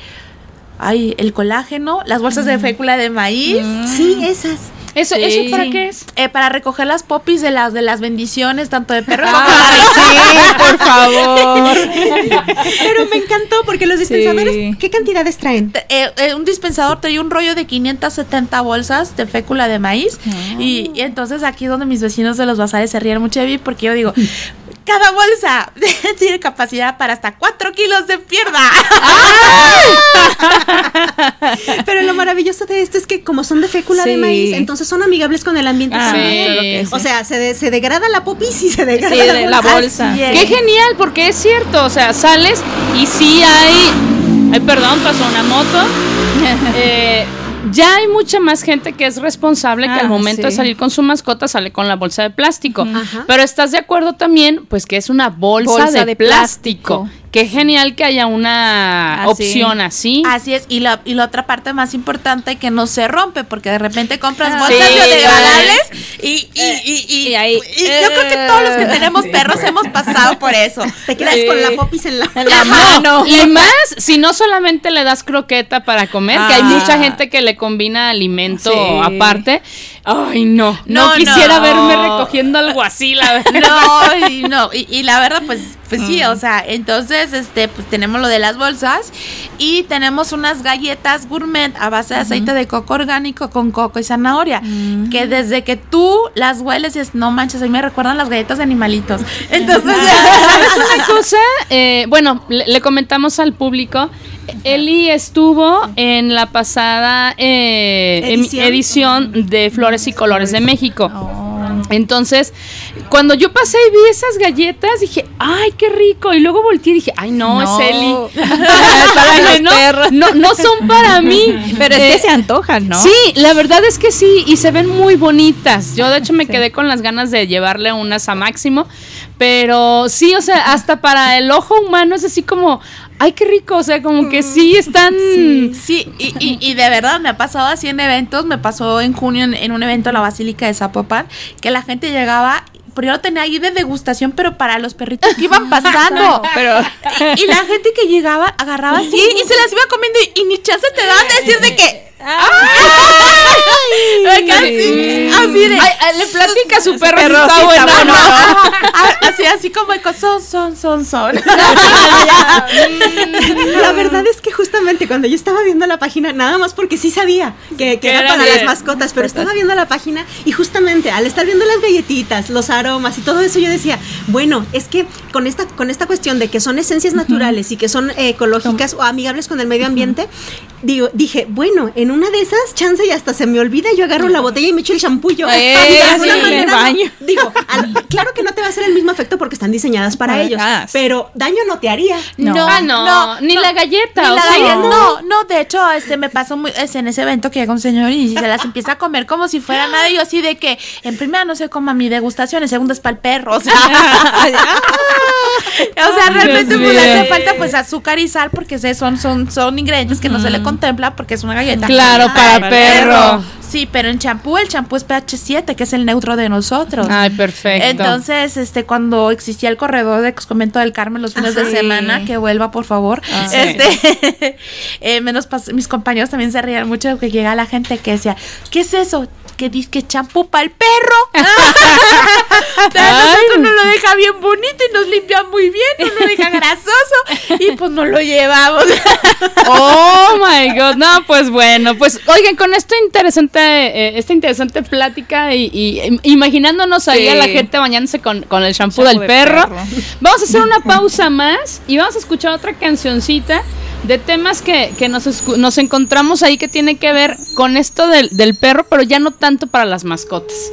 Speaker 5: ay, el colágeno, las bolsas de fécula de maíz.
Speaker 3: Sí, esas.
Speaker 2: ¿Eso,
Speaker 1: Sí.
Speaker 2: ¿Eso para qué es?
Speaker 5: Eh, para recoger las popis de las de las bendiciones, tanto de perro
Speaker 1: Ay, sí, por favor.
Speaker 3: Pero me encantó porque los dispensadores,
Speaker 1: Sí.
Speaker 3: ¿qué cantidades traen?
Speaker 5: Eh, eh, un dispensador trae un rollo de 570 bolsas de fécula de maíz y, y entonces aquí donde mis vecinos de los bazares se ríen mucho de mí porque yo digo cada bolsa tiene capacidad para hasta 4 kilos de pierna.
Speaker 3: Pero lo maravilloso de esto es que como son de fécula de maíz, entonces son amigables con el ambiente
Speaker 1: Ah,
Speaker 3: también. O sea, se, de- se degrada la popis y se degrada
Speaker 1: Sí, la bolsa.
Speaker 5: Es.
Speaker 2: Qué genial, porque es cierto, o sea, sales y sí hay, ay, perdón, pasó una moto. Eh, ya hay mucha más gente que es responsable que
Speaker 1: Ah,
Speaker 2: al momento de salir con su mascota sale con la bolsa de plástico.
Speaker 3: Ajá.
Speaker 2: Pero estás de acuerdo también, pues que es una bolsa,
Speaker 1: Bolsa
Speaker 2: de,
Speaker 1: de
Speaker 2: plástico.
Speaker 1: plástico.
Speaker 2: Qué genial que haya una
Speaker 1: Así.
Speaker 2: opción así.
Speaker 5: Así es, y la, y la otra parte más importante que no se rompe, porque de repente compras
Speaker 1: Ah.
Speaker 5: bolsas
Speaker 2: Sí,
Speaker 5: biodegradables y, y, y, y-
Speaker 1: y ahí,
Speaker 5: y yo creo que todos los que tenemos perros hemos pasado por eso.
Speaker 3: Te quedas con la popis en la,
Speaker 1: la mano.
Speaker 2: Y más, si no solamente le das croqueta para comer, que hay
Speaker 1: Ah.
Speaker 2: mucha gente que le combina alimento
Speaker 1: Sí.
Speaker 2: aparte. Ay, no, no,
Speaker 5: No,
Speaker 2: quisiera
Speaker 5: no.
Speaker 2: verme recogiendo algo así, la verdad.
Speaker 5: No, y no, y, y la verdad, pues, pues sí, o sea, entonces, este, pues tenemos lo de las bolsas y tenemos unas galletas gourmet a base de aceite de coco orgánico con coco y zanahoria, que desde que tú las hueles es, no manches, a mí me recuerdan las galletas de animalitos. Entonces,
Speaker 2: ¿Sabes una cosa? Eh, bueno, le, le comentamos al público. Eli estuvo en la pasada eh, em-
Speaker 3: Edición.
Speaker 2: edición de Flores y Colores de México.
Speaker 1: Oh.
Speaker 2: Entonces, cuando yo pasé y vi esas galletas, dije, ay, qué rico. Y luego volteé y dije, ay, no,
Speaker 1: No.
Speaker 2: es Eli. No, no, no son para mí.
Speaker 1: Pero es
Speaker 2: Eh,
Speaker 1: que se antojan, ¿no?
Speaker 2: Sí, la verdad es que sí, y se ven muy bonitas. Yo de hecho me quedé con las ganas de llevarle unas a Máximo, pero sí, o sea, hasta para el ojo humano es así como, ay, qué rico, o sea, como que sí están...
Speaker 5: Sí, y, y, y de verdad me ha pasado así en eventos, me pasó en junio en, en un evento en la Basílica de Zapopan, que la gente llegaba, lo tenía ahí de degustación, pero para los perritos que iban pasando.
Speaker 1: Pero
Speaker 5: y, y la gente que llegaba agarraba así y se las iba comiendo y, y ni chance te daban de decir de que... ¡Ay! Así, así de...
Speaker 2: Ay, le platica a su perro, está bueno,
Speaker 5: así, así como de co- son, son, son, son.
Speaker 3: La verdad es que justamente cuando yo estaba viendo la página, nada más porque sí sabía que, que era
Speaker 2: era
Speaker 3: para
Speaker 2: de-
Speaker 3: las mascotas, pero estaba viendo la página y justamente al estar viendo las galletitas, los aromas y todo eso, yo decía, bueno, es que con esta, con esta cuestión de que son esencias naturales y que son eh, ecológicas o amigables con el medio ambiente, digo, dije, bueno, en una de esas, chance y hasta se me olvida, yo agarro la botella y me echo el champullo.
Speaker 1: Eh,
Speaker 3: Y de
Speaker 1: sí,
Speaker 3: alguna
Speaker 1: me
Speaker 3: manera,
Speaker 1: baño.
Speaker 3: Digo, al- claro que no te va a hacer el mismo efecto porque están diseñadas para
Speaker 1: Ah,
Speaker 3: ellos,
Speaker 1: ah,
Speaker 3: pero daño no te haría.
Speaker 1: No.
Speaker 2: Ah, no, ni la galleta.
Speaker 5: Ni
Speaker 2: o
Speaker 5: la
Speaker 2: sea,
Speaker 5: galleta, no, no, de hecho, este me pasó muy, es en ese evento que llega un señor y se las empieza a comer como si fuera nada, y yo así de que, en primera no sé cómo a mi degustación, en segunda es para el perro, o sea, o sea, realmente pues, le hace falta pues azúcar y sal, porque se- son, son, son ingredientes que no se le contempla porque es una galleta.
Speaker 2: Claro, para perro.
Speaker 5: Sí, pero en champú, el champú es pH 7, que es el neutro de nosotros.
Speaker 2: Ay, perfecto.
Speaker 5: Entonces, este, cuando existía el corredor de Convento del Carmen los fines de semana, que vuelva, por favor.
Speaker 2: Ah, sí.
Speaker 5: este, eh, menos mis compañeros también se rían mucho de que llega la gente que decía, ¿qué es eso? Que dice que champú para el perro. A nosotros nos lo deja bien bonito y nos limpia muy bien, nos lo deja grasoso y pues no lo llevamos.
Speaker 2: Oh my god, no, pues bueno, pues oigan, con esta interesante, eh, esta interesante plática y, y, im- imaginándonos ahí a la gente bañándose con, con el Shampoo del
Speaker 1: de
Speaker 2: perro,
Speaker 1: perro.
Speaker 2: vamos a hacer una pausa más y vamos a escuchar otra cancioncita de temas que, que nos, nos encontramos ahí que tiene que ver con esto del perro, pero ya no tanto para las mascotas.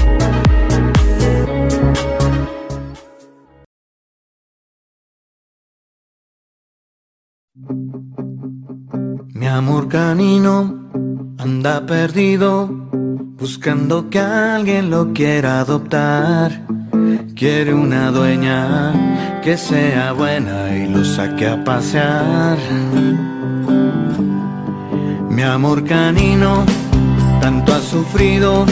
Speaker 7: Mi amor canino anda perdido, buscando que alguien lo quiera adoptar. Quiere una dueña que sea buena y lo saque a pasear. Mi amor canino tanto ha sufrido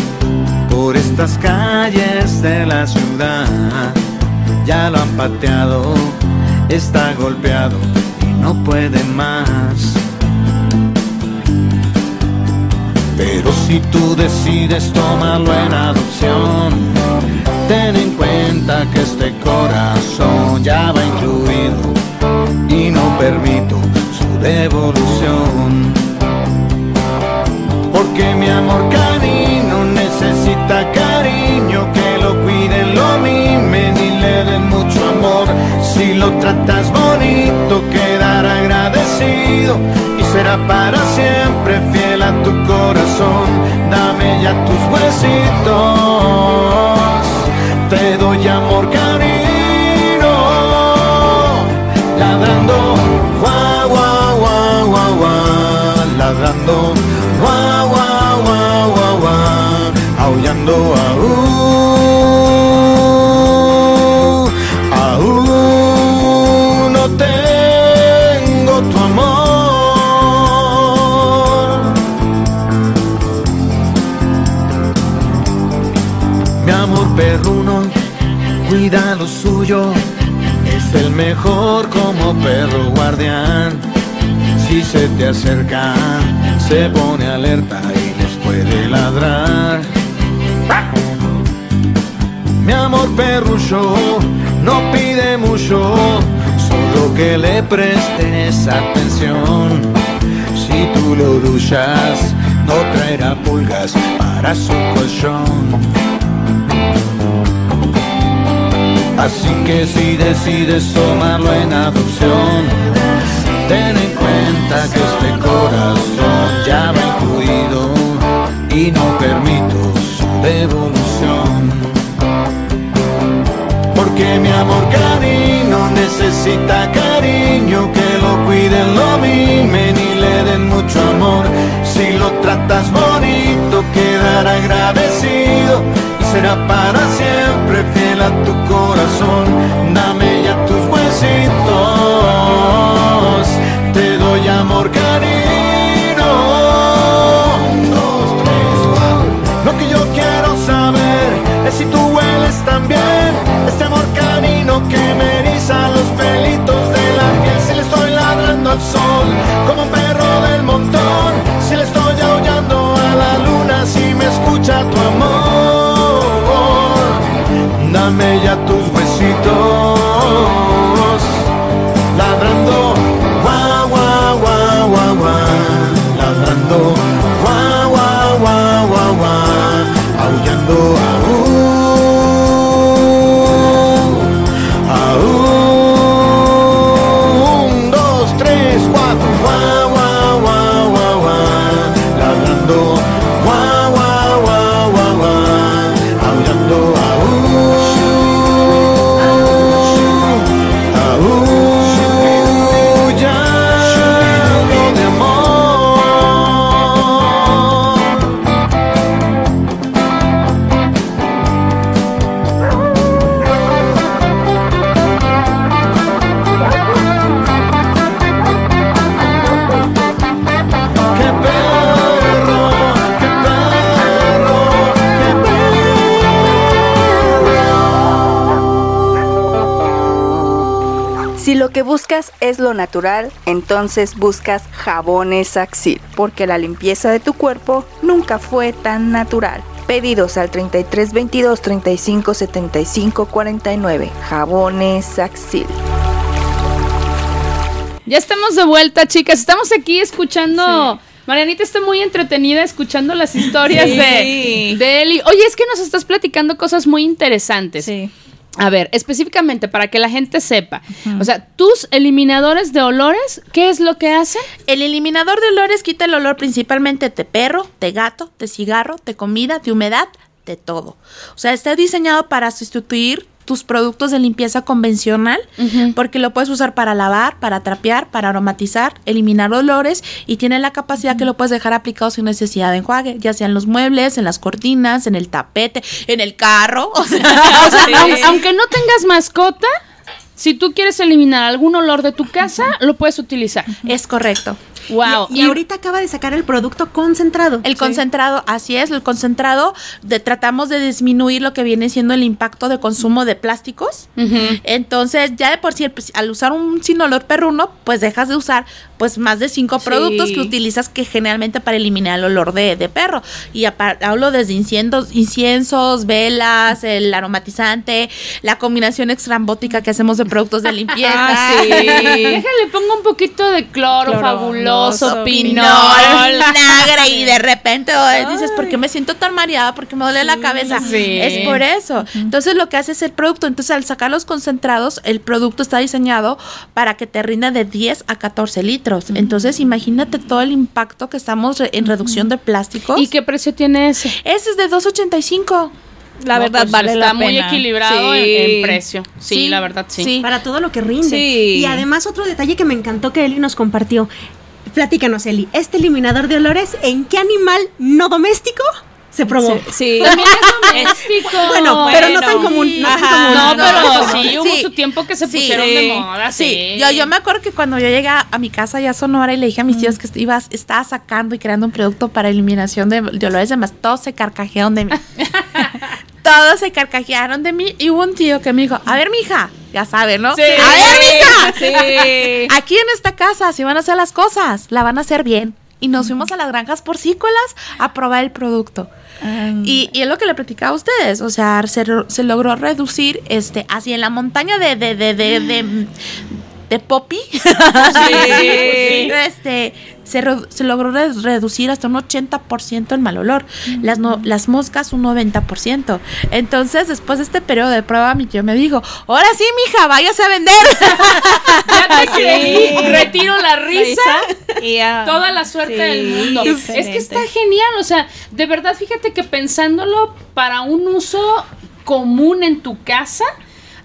Speaker 7: por estas calles de la ciudad. Ya lo han pateado, está golpeado no puede más. Pero si tú decides tomarlo en adopción, ten en cuenta que este corazón ya va incluido y no permito su devolución. Porque mi amor canino necesita cariño, que lo cuiden, lo mimen y le den mucho amor. Si lo tratas bonito, quedará y será para siempre fiel a tu corazón. Dame ya tus huesitos, te doy amor cariño, ladrando, guau, guau, guau, guau, guau, ladrando, guau, guau, guau, guau, guau, aullando. Perro guardián. Si se te acerca, se pone alerta y les puede ladrar. Mi amor perrucho no pide mucho, solo que le prestes atención. Si tú lo duchas, no traerá pulgas para su colchón. Así que si decides tomarlo en adopción, ten en cuenta que este corazón ya va incluido y no permito su devolución. Porque mi amor canino necesita cariño, que lo cuiden, lo mimen y le den mucho amor. Si lo tratas bonito, quedará agradecido y será para siempre tu corazón. Que
Speaker 6: buscas es lo natural, entonces buscas jabones Axil, porque la limpieza de tu cuerpo nunca fue tan natural. Pedidos al 33 22 35 75 49. Jabones Axil.
Speaker 2: Ya estamos de vuelta, chicas. Estamos aquí escuchando. Marianita está muy entretenida escuchando las historias
Speaker 1: Sí.
Speaker 2: de, de Eli. Oye, es que nos estás platicando cosas muy interesantes.
Speaker 1: Sí.
Speaker 2: A ver, específicamente para que la gente sepa. O sea, tus eliminadores de olores, ¿qué es lo que hacen?
Speaker 5: El eliminador de olores quita el olor principalmente de perro, de gato, de cigarro, de comida, de humedad, de todo. O sea, está diseñado para sustituir tus productos de limpieza convencional porque lo puedes usar para lavar, para trapear, para aromatizar, eliminar olores y tiene la capacidad que lo puedes dejar aplicado sin necesidad de enjuague, ya sea en los muebles, en las cortinas, en el tapete, en el carro. O sea,
Speaker 2: O sea, aun- aunque no tengas mascota, si tú quieres eliminar algún olor de tu casa, lo puedes utilizar.
Speaker 5: es correcto.
Speaker 2: Wow.
Speaker 3: Y, y ahorita acaba de sacar el producto concentrado.
Speaker 5: El concentrado, así es, el concentrado, de, tratamos de disminuir lo que viene siendo el impacto de consumo de plásticos. Entonces, ya de por sí, pues, al usar un sin olor perruno, pues dejas de usar pues más de cinco productos que utilizas que generalmente para eliminar el olor de, de perro. Y hablo desde inciensos, inciensos, velas, el aromatizante, la combinación extrambótica que hacemos de productos de limpieza.
Speaker 2: Ah, sí. Déjale, pongo un poquito de cloro,
Speaker 1: Cloro,
Speaker 2: fabuloso. Oso, pinol.
Speaker 5: vinagre y de repente oh, dices, ¿por qué me siento tan mareada? ¿Por qué me duele la cabeza?
Speaker 2: sí.
Speaker 5: Es por eso. Entonces lo que hace es el producto. Entonces al sacar los concentrados, el producto está diseñado para que te rinda de 10 a 14 litros. Entonces imagínate todo el impacto que estamos re- en reducción de plásticos.
Speaker 2: ¿Y qué precio tiene ese?
Speaker 5: Ese es de 2.85.
Speaker 1: La
Speaker 2: No,
Speaker 1: verdad
Speaker 2: pues
Speaker 1: vale
Speaker 2: está
Speaker 1: la
Speaker 2: muy
Speaker 1: pena.
Speaker 2: equilibrado
Speaker 1: Sí.
Speaker 2: en, en precio. Sí,
Speaker 5: Sí,
Speaker 2: la verdad sí.
Speaker 5: sí.
Speaker 3: Para todo lo que rinde.
Speaker 1: Sí.
Speaker 3: Y además otro detalle que me encantó que Eli nos compartió. Platícanos, Eli, ¿este eliminador de olores en qué animal no doméstico se probó?
Speaker 1: Sí.
Speaker 2: También es doméstico.
Speaker 3: Bueno, pero no tan común. No tan común.
Speaker 2: No, pero
Speaker 5: no,
Speaker 2: sí, hubo
Speaker 5: Sí.
Speaker 2: su tiempo que se
Speaker 5: Sí.
Speaker 2: pusieron de moda, sí.
Speaker 5: Sí, yo, yo me acuerdo que cuando yo llegué a, a mi casa ya a Sonora y le dije a mis tíos que ibas, estaba sacando y creando un producto para eliminación de, de olores de más, todos se carcajearon de mí. todos se carcajearon de mí y hubo un tío que me dijo, a ver, mija, ya sabe, ¿no?
Speaker 2: Sí.
Speaker 5: A ver, mija,
Speaker 1: Sí.
Speaker 5: aquí en esta casa, si van a hacer las cosas, la van a hacer bien. Y nos fuimos a las granjas porcícolas a probar el producto. Y, y es lo que le platicaba a ustedes, o sea, se, se logró reducir, este, así en la montaña de, de, de, de, de, de Poppy, este, se, re- se logró re- reducir hasta un 80% el mal olor, las, no, las moscas un 90%. Entonces, después de este periodo de prueba, mi tío me dijo, ahora sí, mija, váyase a vender.
Speaker 2: Ya te creí. Retiro la risa. Toda la suerte
Speaker 1: Sí,
Speaker 2: del mundo. Es que está genial, o sea, de verdad, fíjate que pensándolo para un uso común en tu casa,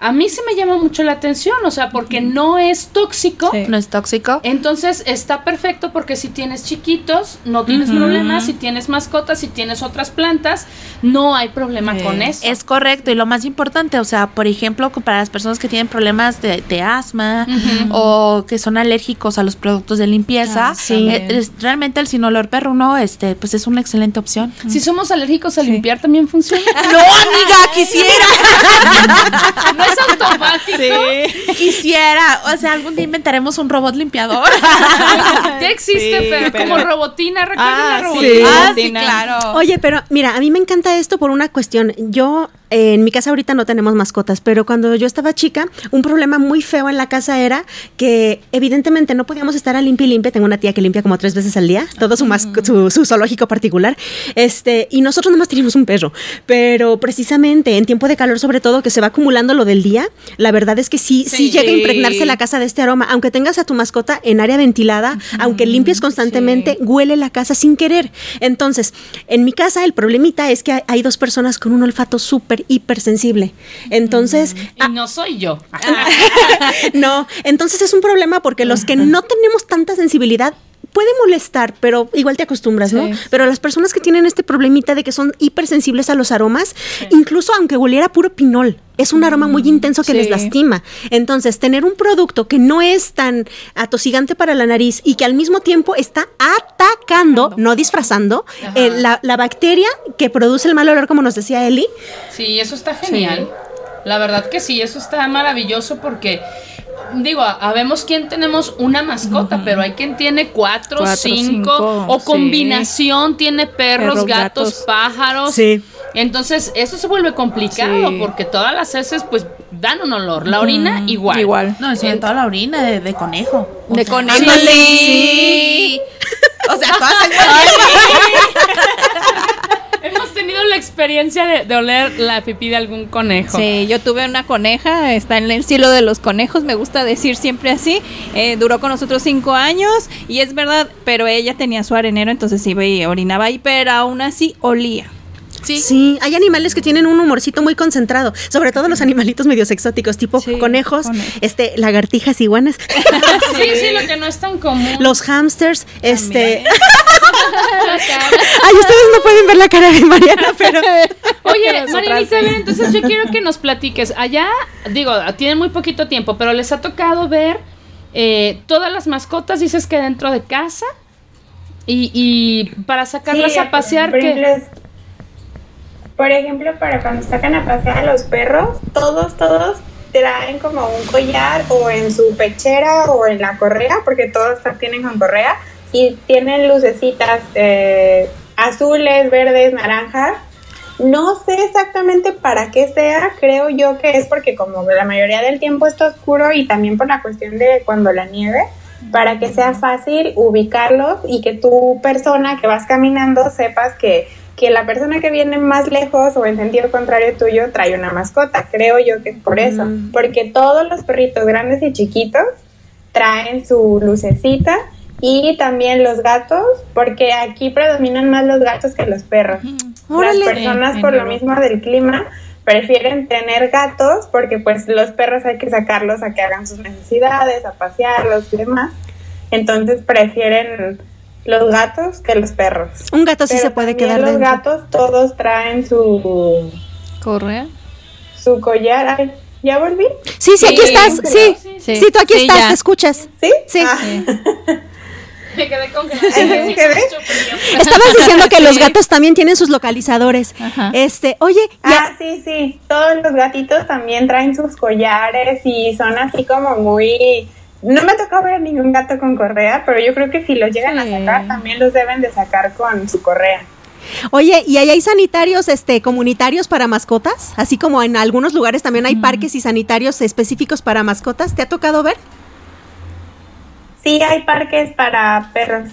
Speaker 2: a mí se me llama mucho la atención, o sea, porque no es tóxico.
Speaker 1: Sí.
Speaker 5: No es tóxico.
Speaker 2: Entonces está perfecto porque si tienes chiquitos, no tienes problemas, si tienes mascotas, si tienes otras plantas, no hay problema con eso.
Speaker 5: Es correcto, y lo más importante, o sea, por ejemplo, para las personas que tienen problemas de, de asma o que son alérgicos a los productos de limpieza,
Speaker 1: Ah, sí.
Speaker 5: eh, es- realmente el sinolor perruno, este, pues es una excelente opción.
Speaker 2: si somos alérgicos a limpiar también funciona.
Speaker 5: No, amiga, quisiera,
Speaker 2: no es automático.
Speaker 5: quisiera, o sea, algún día inventaremos un robot limpiador.
Speaker 2: Ya existe,
Speaker 1: Sí,
Speaker 2: pero,
Speaker 1: pero-
Speaker 2: como robotina, ¿recuerdan
Speaker 1: Ah,
Speaker 2: la
Speaker 1: sí.
Speaker 2: robotina?
Speaker 5: ah, sí,
Speaker 1: Tina.
Speaker 5: claro.
Speaker 3: Oye, pero mira, a mí me encanta esto por una cuestión. Yo en mi casa ahorita no tenemos mascotas, pero cuando yo estaba chica, un problema muy feo en la casa era que evidentemente no podíamos estar a limpia y limpia. Tengo una tía que limpia como tres veces al día, todo su, mas- su, su zoológico particular. Este, y nosotros nomás teníamos un perro. Pero precisamente en tiempo de calor, sobre todo, que se va acumulando lo del día, la verdad es que sí, sí,
Speaker 2: Sí.
Speaker 3: llega a impregnarse la casa de este aroma. Aunque tengas a tu mascota en área ventilada, aunque limpies constantemente, huele la casa sin querer. Entonces, en mi casa el problemita es que hay, hay dos personas con un olfato súper hipersensible. Entonces,
Speaker 2: Y no soy yo.
Speaker 3: no, entonces es un problema porque los que no tenemos tanta sensibilidad puede molestar, pero igual te acostumbras, ¿no? Pero las personas que tienen este problemita de que son hipersensibles a los aromas, incluso aunque oliera puro pinol, es un aroma muy intenso que les lastima. Entonces, tener un producto que no es tan atosigante para la nariz y que al mismo tiempo está atacando, no disfrazando, eh, la, la bacteria que produce el mal olor, como nos decía Eli,
Speaker 2: Sí, eso está genial. La verdad que sí, eso está maravilloso porque, digo, habemos quien tenemos una mascota, pero hay quien tiene cuatro,
Speaker 1: Cuatro,
Speaker 2: cinco,
Speaker 1: cinco,
Speaker 2: o
Speaker 1: sí.
Speaker 2: combinación, tiene perros,
Speaker 1: Perros,
Speaker 2: gatos,
Speaker 1: gatos.
Speaker 2: pájaros.
Speaker 3: Sí.
Speaker 2: Entonces, eso se vuelve complicado
Speaker 1: Sí.
Speaker 2: porque todas las heces, pues, dan un olor. La orina, igual.
Speaker 1: Igual.
Speaker 5: No, sobre todo la orina de, de conejo. O
Speaker 1: De
Speaker 5: sea,
Speaker 1: conejo. Sí.
Speaker 5: O sea, todas
Speaker 2: tenido la experiencia de, oler la pipí de algún conejo.
Speaker 1: Sí, yo tuve una coneja, está en el cielo de los conejos, me gusta decir siempre así. eh, duró con nosotros cinco años y es verdad, pero ella tenía su arenero, entonces iba y orinaba ahí, pero aún así olía.
Speaker 5: Sí.
Speaker 3: Sí, hay animales que tienen un humorcito muy concentrado, sobre todo los animalitos medios exóticos, tipo
Speaker 1: Sí,
Speaker 3: conejos,
Speaker 1: conejos.
Speaker 3: este, lagartijas, iguanas,
Speaker 2: Sí, sí, lo que no es tan común.
Speaker 3: los hamsters, este. Ay, ustedes no pueden ver la cara de Mariana, pero.
Speaker 2: Oye,
Speaker 1: Nosotras
Speaker 2: Marinita, a
Speaker 1: sí.
Speaker 2: ver, entonces yo quiero que nos platiques. Allá, digo, tienen muy poquito tiempo, pero les ha tocado ver eh, todas las mascotas, dices que dentro de casa. Y, y para sacarlas
Speaker 4: Sí,
Speaker 2: a pasear, que
Speaker 4: ejemplo, por ejemplo, para cuando sacan a pasear a los perros, todos, todos traen como un collar o en su pechera o en la correa, porque todos tienen con correa y tienen lucecitas eh, azules, verdes, naranjas. No sé exactamente para qué sea, creo yo que es porque como la mayoría del tiempo está oscuro y también por la cuestión de cuando la nieve, para que sea fácil ubicarlos y que tu persona que vas caminando sepas que, que la persona que viene más lejos o en sentido contrario tuyo trae una mascota. Creo yo que es por eso, porque todos los perritos grandes y chiquitos traen su lucecita y también los gatos, porque aquí predominan más los gatos que los perros. Las personas por lo mismo del clima prefieren tener gatos porque pues los perros hay que sacarlos a que hagan sus necesidades, a pasearlos y demás. Entonces prefieren los gatos que los perros.
Speaker 3: Un gato sí
Speaker 4: Pero
Speaker 3: se puede quedar
Speaker 4: los
Speaker 3: dentro.
Speaker 4: gatos todos traen su
Speaker 1: Correa.
Speaker 4: su collar. Ay, ¿Ya volví?
Speaker 3: Sí, sí, aquí
Speaker 4: Sí,
Speaker 3: estás.
Speaker 4: creo.
Speaker 3: Sí, sí, tú aquí
Speaker 1: Sí,
Speaker 3: estás,
Speaker 1: ya.
Speaker 3: te escuchas.
Speaker 4: ¿Sí?
Speaker 3: Sí.
Speaker 4: Ah,
Speaker 2: Me quedé con
Speaker 4: ¿me quedé?
Speaker 3: Estabas diciendo que los gatos también tienen sus localizadores.
Speaker 1: Ajá.
Speaker 3: Este, oye, ya-
Speaker 4: Ah, sí, sí. Todos los gatitos también traen sus collares y son así como muy... No me tocó ver ningún gato con correa, pero yo creo que si los llegan a sacar, también los deben de sacar con su correa.
Speaker 3: oye, ¿y ahí hay sanitarios este comunitarios para mascotas? Así como en algunos lugares también hay parques y sanitarios específicos para mascotas. ¿Te ha tocado ver?
Speaker 4: Sí, hay parques para perros.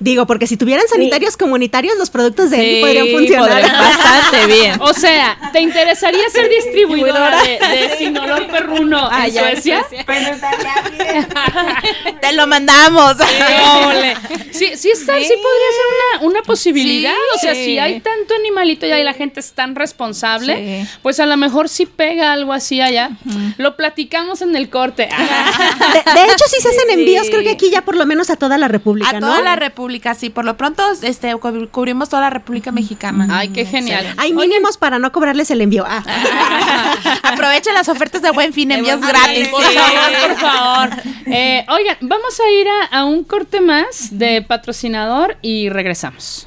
Speaker 3: Digo, porque si tuvieran sanitarios comunitarios, los productos de ahí
Speaker 1: Sí,
Speaker 3: podrían funcionar.
Speaker 1: bastante bien.
Speaker 2: O sea, ¿te interesaría ser distribuidora de, de sin olor perruno
Speaker 1: Ah,
Speaker 2: en
Speaker 1: ya, en
Speaker 2: Suecia?
Speaker 4: Pero bien.
Speaker 5: Te lo mandamos.
Speaker 2: Ole. Sí, sí, está, sí. podría ser una, una posibilidad.
Speaker 1: Sí.
Speaker 2: O sea, si hay tanto animalito y ahí la gente es tan responsable,
Speaker 1: Sí.
Speaker 2: pues a lo mejor sí pega algo así allá. Lo platicamos en el corte.
Speaker 3: De, de hecho, sí se hacen envíos, creo que aquí ya por lo menos a toda la República,
Speaker 5: A
Speaker 3: ¿no?
Speaker 5: toda la República, sí. Por lo pronto, este, cub- cubrimos toda la República Mexicana.
Speaker 2: Ay, qué genial.
Speaker 3: Hay mínimos para no cobrarles el envío. Ah.
Speaker 5: Aprovechen las ofertas de Buen Fin, envíos
Speaker 2: Ay,
Speaker 5: gratis.
Speaker 2: Por favor, por favor. Eh, oigan, vamos a ir a, a un corte más de patrocinador y regresamos.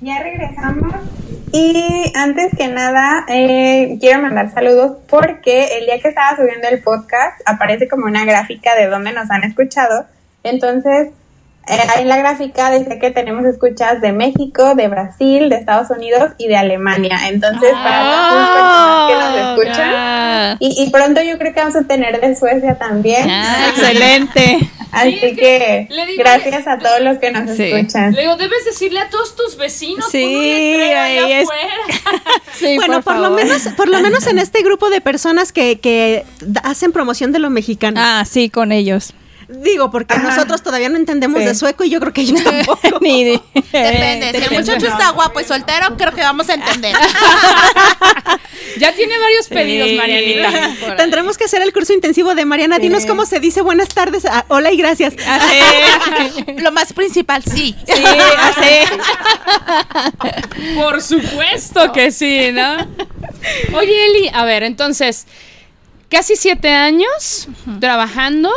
Speaker 4: Ya regresamos. Y antes que nada, eh, quiero mandar saludos porque el día que estaba subiendo el podcast aparece como una gráfica de dónde nos han escuchado. Entonces, ahí en la gráfica dice que tenemos escuchas de México, de Brasil, de Estados Unidos y de Alemania. Entonces, para todas las personas que nos escuchan.
Speaker 1: Ah,
Speaker 4: Y, y pronto yo creo que vamos a tener de Suecia también.
Speaker 1: ah, excelente.
Speaker 4: Así
Speaker 2: Sí, es que
Speaker 4: que
Speaker 2: le digo-
Speaker 4: gracias a todos los que nos
Speaker 1: Sí.
Speaker 4: escuchan.
Speaker 2: Le digo, debes decirle a todos tus vecinos.
Speaker 1: Sí, ahí es-
Speaker 2: afuera.
Speaker 1: Sí,
Speaker 3: bueno, por, lo menos, por lo menos en este grupo de personas que, que hacen promoción de lo mexicano.
Speaker 1: Ah, sí, con ellos.
Speaker 3: Digo, porque
Speaker 4: Ajá.
Speaker 3: nosotros todavía no entendemos
Speaker 4: Sí.
Speaker 3: de sueco y yo creo que ellos tampoco.
Speaker 1: Ni de-
Speaker 5: Depende. Si el muchacho está guapo y soltero, creo que vamos a entender.
Speaker 2: Ya tiene varios pedidos,
Speaker 1: Sí.
Speaker 2: Marianita.
Speaker 3: Tendremos que hacer el curso intensivo de Mariana. Dinos cómo se dice buenas tardes, ah, hola y gracias.
Speaker 1: Así.
Speaker 5: Lo más principal, sí.
Speaker 1: Sí, así.
Speaker 2: Por supuesto que sí, ¿no? Oye, Eli, a ver, entonces, casi siete años trabajando.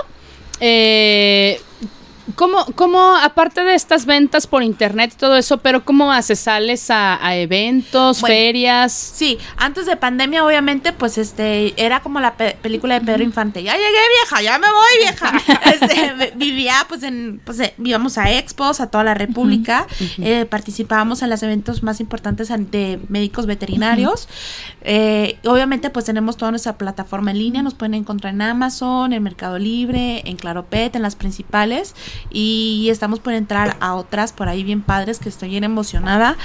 Speaker 2: Eh, ¿cómo, cómo, aparte de estas ventas por internet y todo eso, pero cómo haces? ¿Sales a, a eventos,
Speaker 5: Bueno.
Speaker 2: ferias?
Speaker 5: Sí, antes de pandemia, obviamente, pues este, era como la pe- película de Pedro Infante. Ya llegué, vieja, ya me voy, vieja. Este, vi- vivía, pues, en, pues, eh, íbamos a expos, a toda la República. eh, participábamos en los eventos más importantes an- de médicos veterinarios. Eh, obviamente, pues, tenemos toda nuestra plataforma en línea. Nos pueden encontrar en Amazon, en Mercado Libre, en Claropet, en las principales. Y estamos por entrar a otras por ahí bien padres que estoy bien emocionada.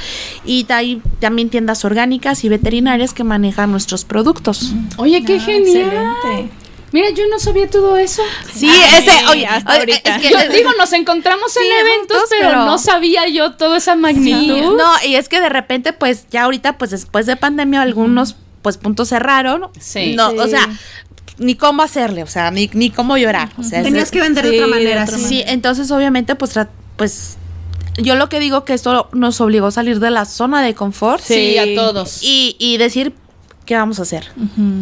Speaker 5: Y hay también tiendas orgánicas y veterinarias que manejan nuestros productos.
Speaker 2: Oye, qué genial.
Speaker 1: Excelente.
Speaker 2: Mira, yo no sabía todo eso.
Speaker 5: Sí,
Speaker 1: Ay,
Speaker 5: ese, oye,
Speaker 1: hasta
Speaker 5: oye,
Speaker 1: ahorita.
Speaker 5: es que
Speaker 2: Yo
Speaker 5: les-
Speaker 2: digo, nos encontramos
Speaker 5: Sí,
Speaker 2: en
Speaker 5: en
Speaker 2: eventos, pero,
Speaker 5: pero-
Speaker 2: no sabía yo toda esa
Speaker 5: Sí,
Speaker 2: magnitud.
Speaker 5: no, y es que de repente, pues ya ahorita, pues después de pandemia, algunos pues puntos cerraron.
Speaker 2: Sí.
Speaker 5: No, o
Speaker 1: Sí.
Speaker 5: sea, ni cómo hacerle, o sea, ni, ni cómo llorar. O sea, es-
Speaker 3: Tenías que vender de otra
Speaker 1: de
Speaker 3: manera.
Speaker 1: otra
Speaker 3: sí.
Speaker 5: Sí, entonces obviamente pues pues yo lo que digo que esto nos obligó a salir de la zona de confort.
Speaker 2: Sí, a todos.
Speaker 5: Y, y decir ¿qué vamos a hacer?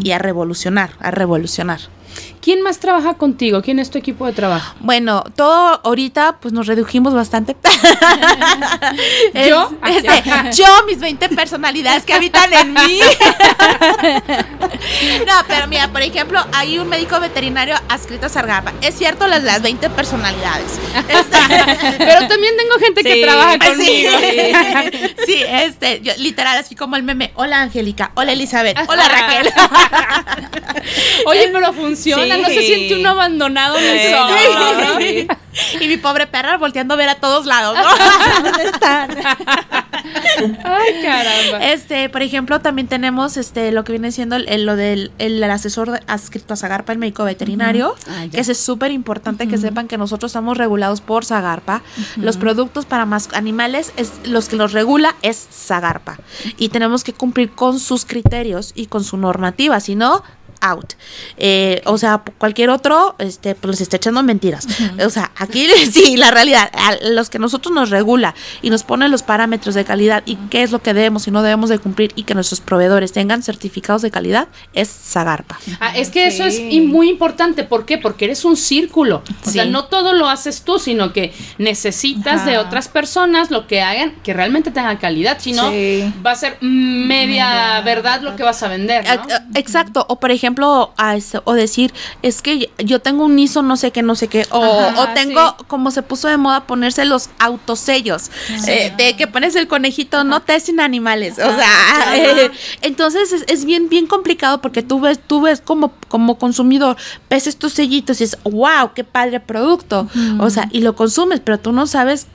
Speaker 5: Y a revolucionar, a revolucionar.
Speaker 2: ¿Quién más trabaja contigo? ¿Quién es tu equipo de trabajo?
Speaker 5: Bueno, todo ahorita pues nos redujimos bastante. Es-
Speaker 2: ¿Yo?
Speaker 5: este, yo, mis 20 personalidades que habitan en mí. no, pero mira, por ejemplo, hay un médico veterinario adscrito a Sargapa. Es cierto las, las 20 personalidades. Este,
Speaker 2: Pero también tengo gente que trabaja
Speaker 5: pues
Speaker 2: conmigo.
Speaker 5: sí, sí, este, yo, literal, así como el meme. Hola Angélica, hola Elizabeth, hola Raquel.
Speaker 2: Oye, pero funciona, no se siente uno abandonado en el
Speaker 1: Sí.
Speaker 2: sol.
Speaker 5: Y mi pobre perra volteando a ver a todos lados, ¿no? ¿Dónde están?
Speaker 2: Ay, caramba.
Speaker 5: Este, por ejemplo, también tenemos este lo que viene siendo el, el- lo del el, asesor adscrito a Zagarpa, el médico veterinario, que eso es súper importante que sepan que nosotros estamos regulados por Zagarpa. Los productos para más animales, es, los que los regula es Zagarpa. Y tenemos que cumplir con sus criterios y con su normativa, si no out. Eh, o sea, cualquier otro, este, pues les está echando mentiras. O sea, aquí sí, la realidad, a los que nosotros nos regula y nos pone los parámetros de calidad y qué es lo que debemos y no debemos de cumplir y que nuestros proveedores tengan certificados de calidad es Zagarpa.
Speaker 2: Ah, es que eso es muy importante. ¿Por qué? Porque eres un círculo. O sea, no todo lo haces tú, sino que necesitas
Speaker 1: Ajá.
Speaker 2: de otras personas lo que hagan que realmente tengan calidad. Si no,
Speaker 1: Sí.
Speaker 2: va a ser media verdad lo que vas a vender, ¿no?
Speaker 5: Ex- Exacto, o por ejemplo, a ese- o decir, es que yo tengo un ISO no sé qué, no sé qué, o,
Speaker 1: Ajá,
Speaker 5: o tengo, como se puso de moda, ponerse los autosellos, eh, de que pones el conejito, no te sin animales, o sea, eh, entonces es, es bien, bien complicado porque tú ves, tú ves como, como consumidor, ves estos sellitos y es, wow, qué padre producto, o sea, y lo consumes, pero tú no sabes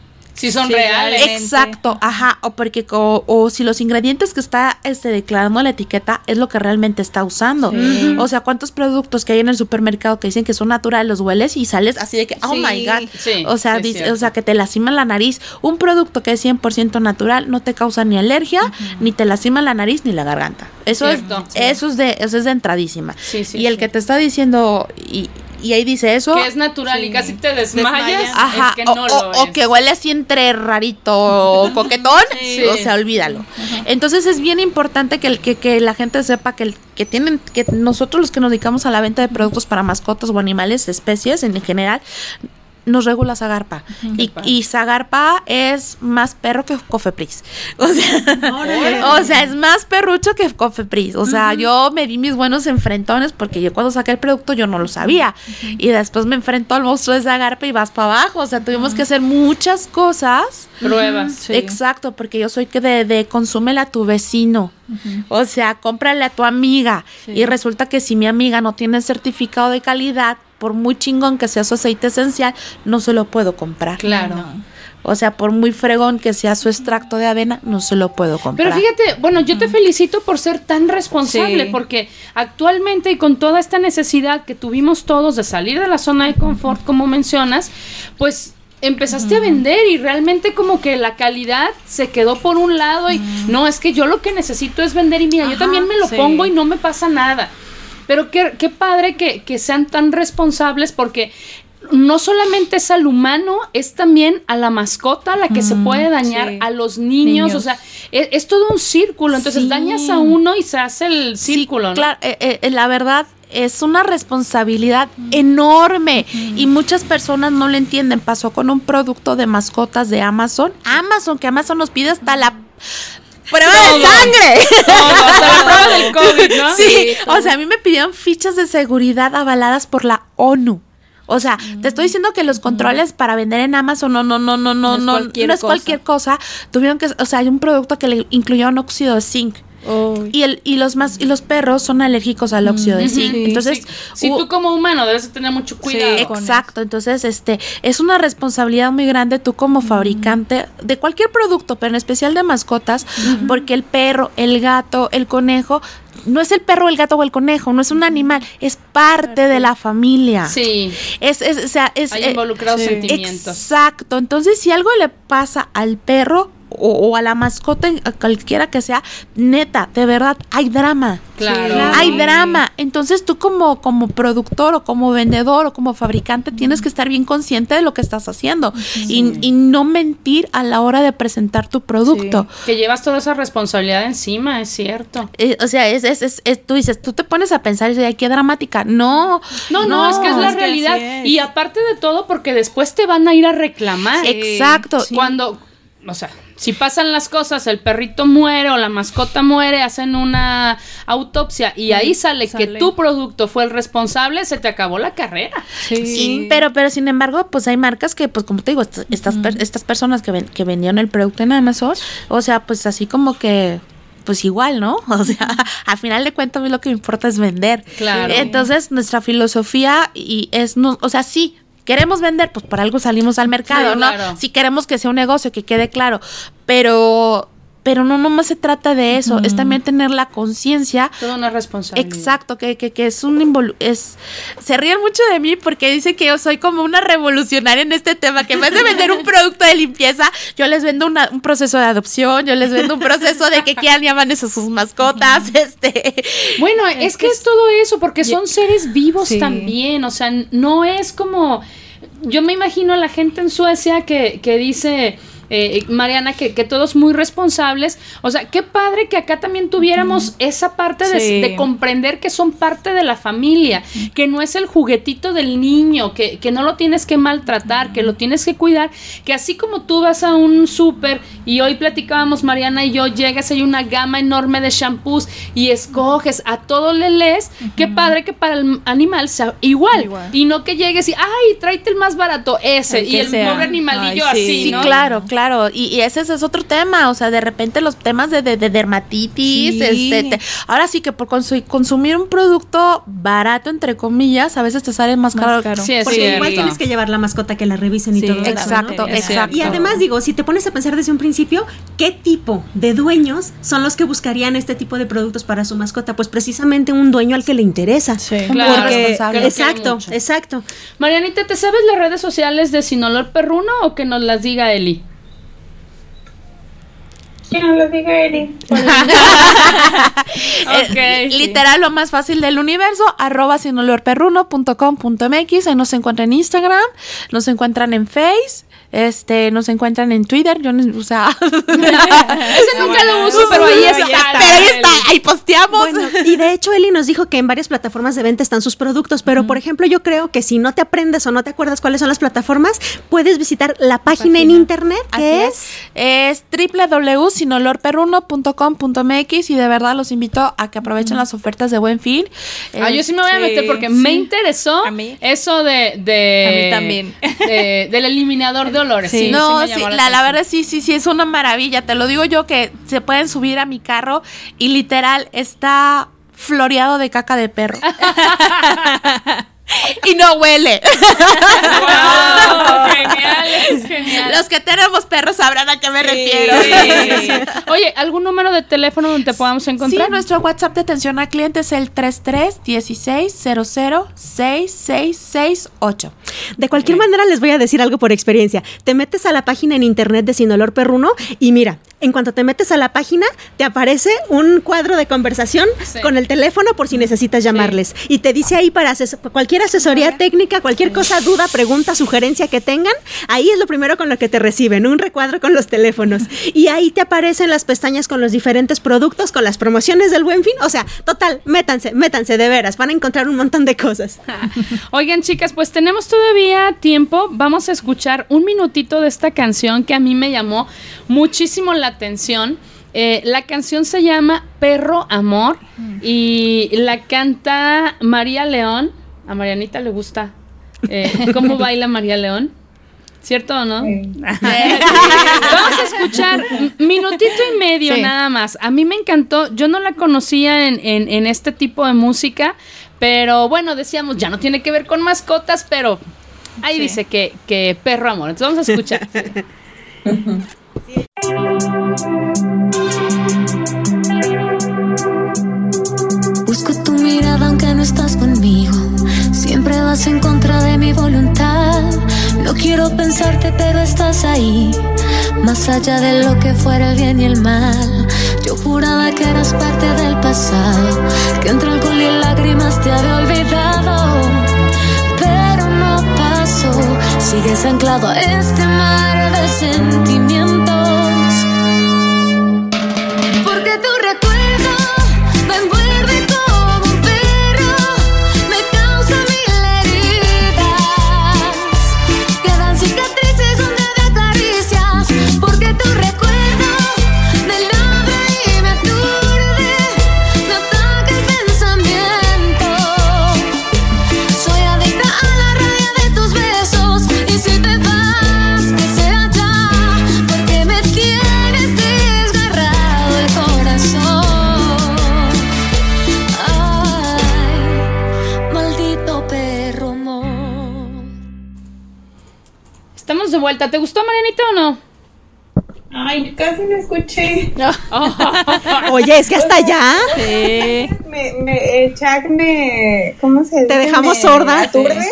Speaker 2: si son
Speaker 1: Sí,
Speaker 2: reales.
Speaker 5: Exacto, ajá, o porque o, si los ingredientes que está este declarando la etiqueta es lo que realmente está usando. O sea, cuántos productos que hay en el supermercado que dicen que son naturales los hueles y sales así de que oh
Speaker 1: Sí.
Speaker 5: my god.
Speaker 2: Sí,
Speaker 5: o sea, dice- o sea, que te lastima la nariz. Un producto que es 100% natural no te causa ni alergia, ni te lastima la nariz ni la garganta. Eso
Speaker 2: Cierto,
Speaker 5: es eso es de eso es de entradísima.
Speaker 2: Sí, sí,
Speaker 5: y el que te está diciendo y, y ahí dice eso
Speaker 2: Que es natural y casi te desmayas.
Speaker 1: Desmayas.
Speaker 5: Ajá,
Speaker 2: es que
Speaker 5: o,
Speaker 2: no
Speaker 5: o-
Speaker 2: lo
Speaker 5: o
Speaker 2: es.
Speaker 5: que huele así entre rarito o coquetón,
Speaker 2: Sí.
Speaker 5: o sea, olvídalo. Entonces es bien importante que, el, que, que la gente sepa que, el, que tienen, que nosotros los que nos dedicamos a la venta de productos para mascotas o animales, especies en general, nos regula Zagarpa. Y, y Zagarpa es más perro que Cofepris. O sea, o sea, es más perrucho que Cofepris. O sea, yo me di mis buenos enfrentones porque yo cuando saqué el producto yo no lo sabía. Y después me enfrentó al monstruo de Zagarpa y vas para abajo. O sea, tuvimos que hacer muchas cosas.
Speaker 2: Pruebas.
Speaker 1: Sí.
Speaker 5: Exacto, porque yo soy que de, de consúmela a tu vecino. O sea, cómprale a tu amiga. Y resulta que si mi amiga no tiene certificado de calidad, por muy chingón que sea su aceite esencial, no se lo puedo comprar.
Speaker 2: Claro.
Speaker 5: O sea, por muy fregón que sea su extracto de avena, no se lo puedo comprar.
Speaker 2: Pero fíjate, bueno, yo te felicito por ser tan responsable,
Speaker 1: Sí.
Speaker 2: porque actualmente y con toda esta necesidad que tuvimos todos de salir de la zona de confort, como mencionas, pues empezaste a vender y realmente como que la calidad se quedó por un lado y no, es que yo lo que necesito es vender y mira, yo también me lo
Speaker 1: sí.
Speaker 2: pongo y no me pasa nada. Pero qué, qué padre que, que sean tan responsables porque no solamente es al humano, es también a la mascota la que se puede dañar,
Speaker 1: sí.
Speaker 2: a los niños,
Speaker 1: Niños.
Speaker 2: o sea, es, es todo un círculo, entonces
Speaker 5: Sí.
Speaker 2: dañas a uno y se hace el
Speaker 5: Sí,
Speaker 2: círculo, ¿no?
Speaker 5: Claro, eh, eh, la verdad es una responsabilidad enorme y muchas personas no lo entienden. Pasó con un producto de mascotas de Amazon. Amazon, que Amazon nos pide hasta la prueba de sangre.
Speaker 2: Todo, hasta la prueba del COVID, ¿no?
Speaker 5: Sí, o sea, a mí me pidieron fichas de seguridad avaladas por la ONU. O sea, te estoy diciendo que los controles para vender en Amazon no, no, no, no, no,
Speaker 1: No es
Speaker 5: no,
Speaker 1: cualquier
Speaker 5: no es
Speaker 1: cosa.
Speaker 5: cualquier cosa. Tuvieron que, o sea, hay un producto que le incluyó un óxido de zinc.
Speaker 1: Uy.
Speaker 5: Y el y los más y los perros son alérgicos al óxido de zinc.
Speaker 1: Sí.
Speaker 5: Entonces,
Speaker 2: Sí, sí,
Speaker 5: hubo-
Speaker 2: tú como humano debes de tener mucho cuidado.
Speaker 5: Exacto, entonces este es una responsabilidad muy grande tú como fabricante de cualquier producto, pero en especial de mascotas, porque el perro, el gato, el conejo no es el perro, el gato o el conejo, no es un animal, es parte de la familia.
Speaker 2: Sí,
Speaker 5: Es, es, o sea, es
Speaker 2: hay
Speaker 5: eh,
Speaker 2: involucrados sentimientos.
Speaker 5: Exacto. Entonces, si algo le pasa al perro, o, o a la mascota, a cualquiera que sea, neta, de verdad, hay drama.
Speaker 2: Claro.
Speaker 5: Hay drama. Entonces tú como, como productor o como vendedor o como fabricante tienes que estar bien consciente de lo que estás haciendo y, y no mentir a la hora de presentar tu producto.
Speaker 2: Que llevas toda esa responsabilidad encima, es cierto.
Speaker 5: Eh, o sea, es, es, es- es- tú dices, tú te pones a pensar y dices, ay, qué dramática. No,
Speaker 2: No, no, es que es la realidad. Y aparte de todo, porque después te van a ir a reclamar.
Speaker 5: Exacto.
Speaker 2: Cuando, o sea, si pasan las cosas, el perrito muere o la mascota muere, hacen una autopsia y ahí sale, que tu producto fue el responsable, se te acabó la carrera.
Speaker 5: Sí, pero, pero sin embargo, pues hay marcas que, pues como te digo, est- estas, per- estas personas que, ven- que vendieron el producto en Amazon, o sea, pues así como que, pues igual, ¿no? O sea, al final de cuentas a mí lo que me importa es vender.
Speaker 2: Claro.
Speaker 5: Entonces, nuestra filosofía y es, no, o sea, sí. Queremos vender, pues por algo salimos al mercado,
Speaker 2: Sí,
Speaker 5: ¿no?
Speaker 2: claro.
Speaker 5: Si queremos que sea un negocio, que quede claro. Pero, pero no nomás se trata de eso, es también tener la conciencia
Speaker 2: Toda una responsabilidad.
Speaker 5: Exacto, que, que, que es un involu- es se ríen mucho de mí porque dicen que yo soy como una revolucionaria en este tema, que en vez de vender un producto de limpieza, yo les vendo una- un proceso de adopción, yo les vendo un proceso de que quieran llaman eso sus mascotas, este
Speaker 2: Bueno, es, que, es todo eso, porque son seres vivos
Speaker 1: Sí.
Speaker 2: también, o sea, no es como, yo me imagino a la gente en Suecia que, que dice, eh, Mariana, que, que todos muy responsables, o sea, qué padre que acá también tuviéramos esa parte de,
Speaker 1: Sí.
Speaker 2: de comprender que son parte de la familia, que no es el juguetito del niño, que, que no lo tienes que maltratar, que lo tienes que cuidar, que así como tú vas a un súper y hoy platicábamos Mariana y yo, llegas, hay una gama enorme de shampoos y escoges, a todo le lees, qué padre que para el animal sea igual,
Speaker 1: Igual.
Speaker 2: y no que llegues y, ay, tráete el más barato, ese,
Speaker 1: El
Speaker 2: y el
Speaker 1: sea.
Speaker 2: pobre animalillo
Speaker 1: Ay, sí.
Speaker 2: así,
Speaker 5: Sí,
Speaker 2: ¿no?
Speaker 5: claro, claro. Y, y ese, ese es otro tema. O sea, de repente los temas de, de- de dermatitis.
Speaker 1: Sí.
Speaker 5: Este, te- ahora sí que por consu- consumir un producto barato, entre comillas, a veces te sale más
Speaker 1: Más
Speaker 5: caro.
Speaker 1: caro.
Speaker 2: Sí, es
Speaker 3: Porque igual tienes que llevar la mascota que la revisen y
Speaker 1: Sí,
Speaker 3: todo eso, ¿no?
Speaker 5: Exacto, exacto.
Speaker 3: Y además digo, si te pones a pensar desde un principio, ¿qué tipo de dueños son los que buscarían este tipo de productos para su mascota? Pues precisamente un dueño al que le interesa.
Speaker 1: Sí.
Speaker 2: Claro,
Speaker 3: Porque- exacto, exacto.
Speaker 2: Marianita, ¿te sabes las redes sociales de Sin Olor Perruno o que nos las diga Eli?
Speaker 4: Que no lo diga Eri.
Speaker 5: Eh,
Speaker 2: Ok, sí.
Speaker 5: Literal, lo más fácil del universo, arroba sinolorperruno.com.mx, ahí nos encuentran en Instagram, nos encuentran en Face, este, nos encuentran en Twitter, yo no, o sea,
Speaker 2: Ese nunca lo uso, pero ahí está.
Speaker 5: pero ahí está, ahí posteamos.
Speaker 3: Bueno, y de hecho Eli nos dijo que en varias plataformas de venta están sus productos, pero por ejemplo yo creo que si no te aprendes o no te acuerdas cuáles son las plataformas, puedes visitar la página, en internet
Speaker 5: Así
Speaker 3: que
Speaker 5: es. Es www.sinolorperruno.com.mx y de verdad los invito a que aprovechen las ofertas de Buen Fin.
Speaker 2: Ah, yo sí me voy a meter porque me interesó
Speaker 1: A mí.
Speaker 2: eso de, de
Speaker 1: A mí también.
Speaker 2: de- del eliminador de Sí,
Speaker 5: no, sí, la, la
Speaker 2: atención.
Speaker 5: verdad sí, sí, sí, es una maravilla. Te lo digo yo que se pueden subir a mi carro y literal está floreado de caca de perro. y no huele.
Speaker 2: Wow, genial, es genial.
Speaker 5: Los que tenemos perros sabrán a qué me refiero.
Speaker 2: Sí, sí. Oye, ¿algún número de teléfono donde te podamos
Speaker 5: Sí,
Speaker 2: encontrar?
Speaker 5: nuestro WhatsApp de atención al cliente es el 33 16 00 6668.
Speaker 3: De cualquier manera les voy a decir algo por experiencia. Te metes a la página en internet de Sin Olor Perruno y mira, en cuanto te metes a la página te aparece un cuadro de conversación
Speaker 2: Sí.
Speaker 3: con el teléfono por si necesitas llamarles y te dice ahí para ases- cualquier asesoría técnica, cualquier cosa, duda, pregunta, sugerencia que tengan, ahí es lo primero con lo que te reciben, un recuadro con los teléfonos y ahí te aparecen las pestañas con los diferentes productos, con las promociones del Buen Fin, o sea, total, métanse, métanse de veras, van a encontrar un montón de cosas.
Speaker 2: Oigan, chicas, pues tenemos todavía tiempo. Vamos a escuchar un minutito de esta canción que a mí me llamó muchísimo la atención. Eh, la canción se llama Perro Amor y la canta María León. A Marianita le gusta eh, cómo baila María León. ¿Cierto o no? Vamos a escuchar minutito y medio
Speaker 1: Sí.
Speaker 2: nada más. A mí me encantó. Yo no la conocía en, en- en este tipo de música, pero bueno, decíamos, ya no tiene que ver con mascotas, pero ahí
Speaker 1: Sí.
Speaker 2: dice que, que perro amor. Entonces vamos a escuchar.
Speaker 8: En contra de mi voluntad. No quiero pensarte, pero estás ahí. Más allá de lo que fuera el bien y el mal, yo juraba que eras parte del pasado, que entre alcohol y lágrimas te había olvidado. Pero no pasó, sigues anclado a este mar de sentimientos.
Speaker 2: Vuelta. ¿Te gustó, Marianita, o no?
Speaker 4: Ay, casi no escuché.
Speaker 3: Oye, es que hasta allá.
Speaker 1: Sí.
Speaker 4: Me, me, chat me. ¿Cómo se dice?
Speaker 3: ¿Te dejamos
Speaker 4: Me
Speaker 3: sorda?
Speaker 4: Aturde.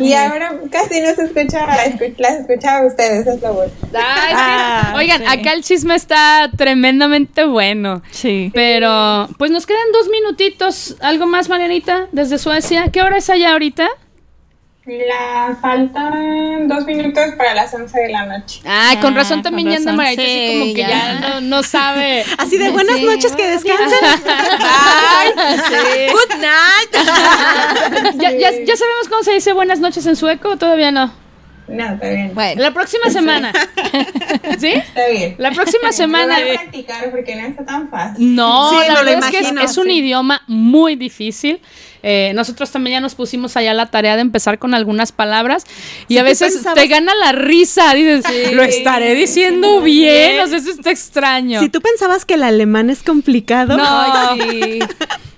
Speaker 4: Y ahora casi no se escucha. escu- Las escuchaba a ustedes, es lo bueno.
Speaker 2: Ah, es que-
Speaker 1: Ah,
Speaker 2: oigan,
Speaker 1: sí.
Speaker 2: acá el chisme está tremendamente bueno.
Speaker 1: Sí.
Speaker 2: Pero, pues nos quedan dos minutitos. ¿Algo más, Marianita? Desde Suecia. ¿Qué hora es allá ahorita?
Speaker 4: La faltan dos minutos para las 11 de la noche.
Speaker 2: Ah, con
Speaker 1: Ah,
Speaker 2: razón
Speaker 1: con
Speaker 2: también ya anda así
Speaker 1: Sí,
Speaker 2: como que ya,
Speaker 1: ya.
Speaker 2: no, no sabe.
Speaker 3: Así de buenas
Speaker 1: Sí,
Speaker 3: noches, que descansen.
Speaker 5: Ay, Good night.
Speaker 2: ¿Ya, ya, ya sabemos cómo se dice buenas noches en sueco o todavía no?
Speaker 4: No, está bien.
Speaker 1: Bueno.
Speaker 2: La próxima semana. ¿Sí?
Speaker 4: Está bien.
Speaker 2: La próxima semana.
Speaker 4: Voy a practicar porque no está tan fácil.
Speaker 2: No,
Speaker 3: Sí,
Speaker 2: la
Speaker 3: lo
Speaker 2: verdad es que es,
Speaker 3: imagino,
Speaker 2: es un
Speaker 3: sí.
Speaker 2: idioma muy difícil. Eh, nosotros también ya nos pusimos allá la tarea de empezar con algunas palabras y a veces
Speaker 3: pensabas-
Speaker 2: te gana la risa. Dices, lo estaré diciendo bien, o sea, eso está extraño.
Speaker 3: Si tú pensabas que el alemán es complicado.
Speaker 2: No,
Speaker 1: Sí.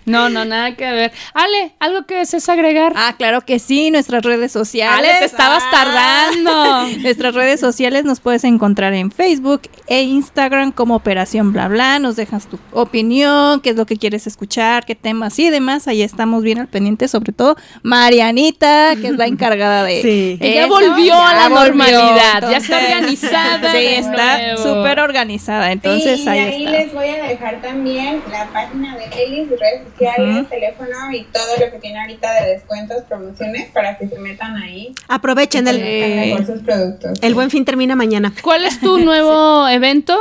Speaker 2: no, no, nada que ver. Ale, ¿algo que desees agregar?
Speaker 1: Ah, claro que sí, nuestras redes sociales.
Speaker 2: Ale, te estabas
Speaker 1: Ah.
Speaker 2: tardando.
Speaker 1: Nuestras redes sociales nos puedes encontrar en Facebook e Instagram como Operación Bla Bla. Nos dejas tu opinión, qué es lo que quieres escuchar, qué temas y demás. Ahí estamos bien al pendiente, sobre todo Marianita, que es la encargada de.
Speaker 3: Sí.
Speaker 2: Ya
Speaker 1: eso.
Speaker 2: volvió a la
Speaker 1: volvió,
Speaker 2: normalidad, ya está
Speaker 1: entonces,
Speaker 2: organizada
Speaker 1: Sí, está súper organizada. Entonces
Speaker 4: sí, y
Speaker 1: ahí
Speaker 4: ahí
Speaker 1: está.
Speaker 4: les voy a dejar también la página de Eli, sus redes sociales, teléfono y todo lo que tiene ahorita de descuentos, promociones, para que se metan ahí
Speaker 3: Aprovechen el,
Speaker 4: mejor sus productos.
Speaker 3: el buen fin termina mañana.
Speaker 2: ¿Cuál es tu nuevo evento?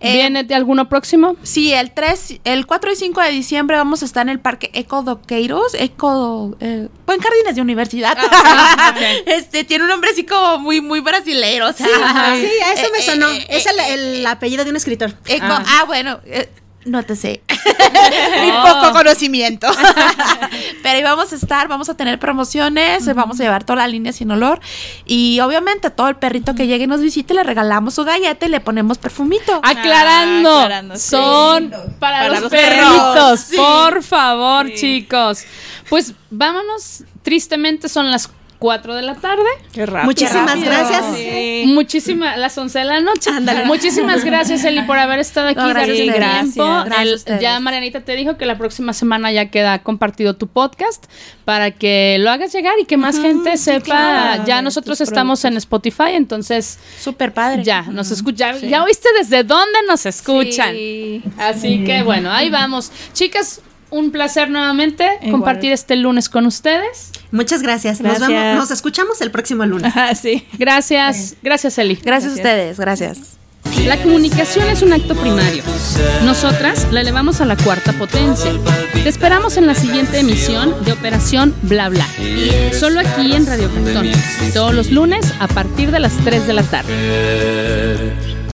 Speaker 5: Eh,
Speaker 2: ¿Viene de alguno próximo?
Speaker 5: Sí, el 3, el 4 y 5 de diciembre vamos a estar en el Parque Eco Doqueiros, Eco, eh, Buen Jardines de Universidad. Este tiene un nombre así como muy, muy brasilero. O sea,
Speaker 3: Sí, a eso me
Speaker 5: eh,
Speaker 3: sonó.
Speaker 5: eh,
Speaker 3: es el, el apellido de un escritor.
Speaker 5: Eco,
Speaker 2: Ah.
Speaker 5: ah, bueno, eh, no te sé. Muy poco conocimiento. Pero ahí vamos a estar, vamos a tener promociones, eh, vamos a llevar toda la línea sin olor. Y obviamente todo el perrito que llegue y nos visite le regalamos su galleta y le ponemos perfumito.
Speaker 2: Aclarando,
Speaker 1: Ah, aclarando, sí.
Speaker 2: son para,
Speaker 1: Para
Speaker 2: los,
Speaker 1: los
Speaker 2: perritos,
Speaker 5: perros, sí.
Speaker 2: por favor, chicos. Pues vámonos, tristemente son las 4 de la tarde.
Speaker 1: Qué rápido.
Speaker 3: Muchísimas
Speaker 1: Rápido.
Speaker 3: gracias.
Speaker 1: Sí.
Speaker 2: Muchísimas, las 11 de la noche. Muchísimas gracias, Eli, por haber estado aquí.
Speaker 5: No, gracias
Speaker 2: el tiempo.
Speaker 5: Gracias.
Speaker 2: El- ya Marianita te dijo que la próxima semana ya queda compartido tu podcast para que lo hagas llegar y que más gente sepa.
Speaker 1: claro,
Speaker 2: ya nosotros estamos en Spotify, entonces
Speaker 5: Súper padre.
Speaker 2: ya nos escucha. Ya oíste desde dónde nos escuchan.
Speaker 1: Sí.
Speaker 2: Así que bueno, ahí vamos. Chicas, un placer nuevamente
Speaker 1: Igual.
Speaker 2: compartir este lunes con ustedes.
Speaker 3: Muchas gracias. Nos,
Speaker 1: Gracias.
Speaker 3: vemos- nos escuchamos el próximo lunes.
Speaker 1: Ajá, sí.
Speaker 2: Gracias, gracias Eli.
Speaker 5: Gracias a ustedes, gracias.
Speaker 2: La comunicación es un acto primario. Nosotras la elevamos a la cuarta potencia. Te esperamos en la siguiente emisión de Operación Bla Bla. Solo aquí en Radio Cantón. Todos los lunes a partir de las 3 de la tarde.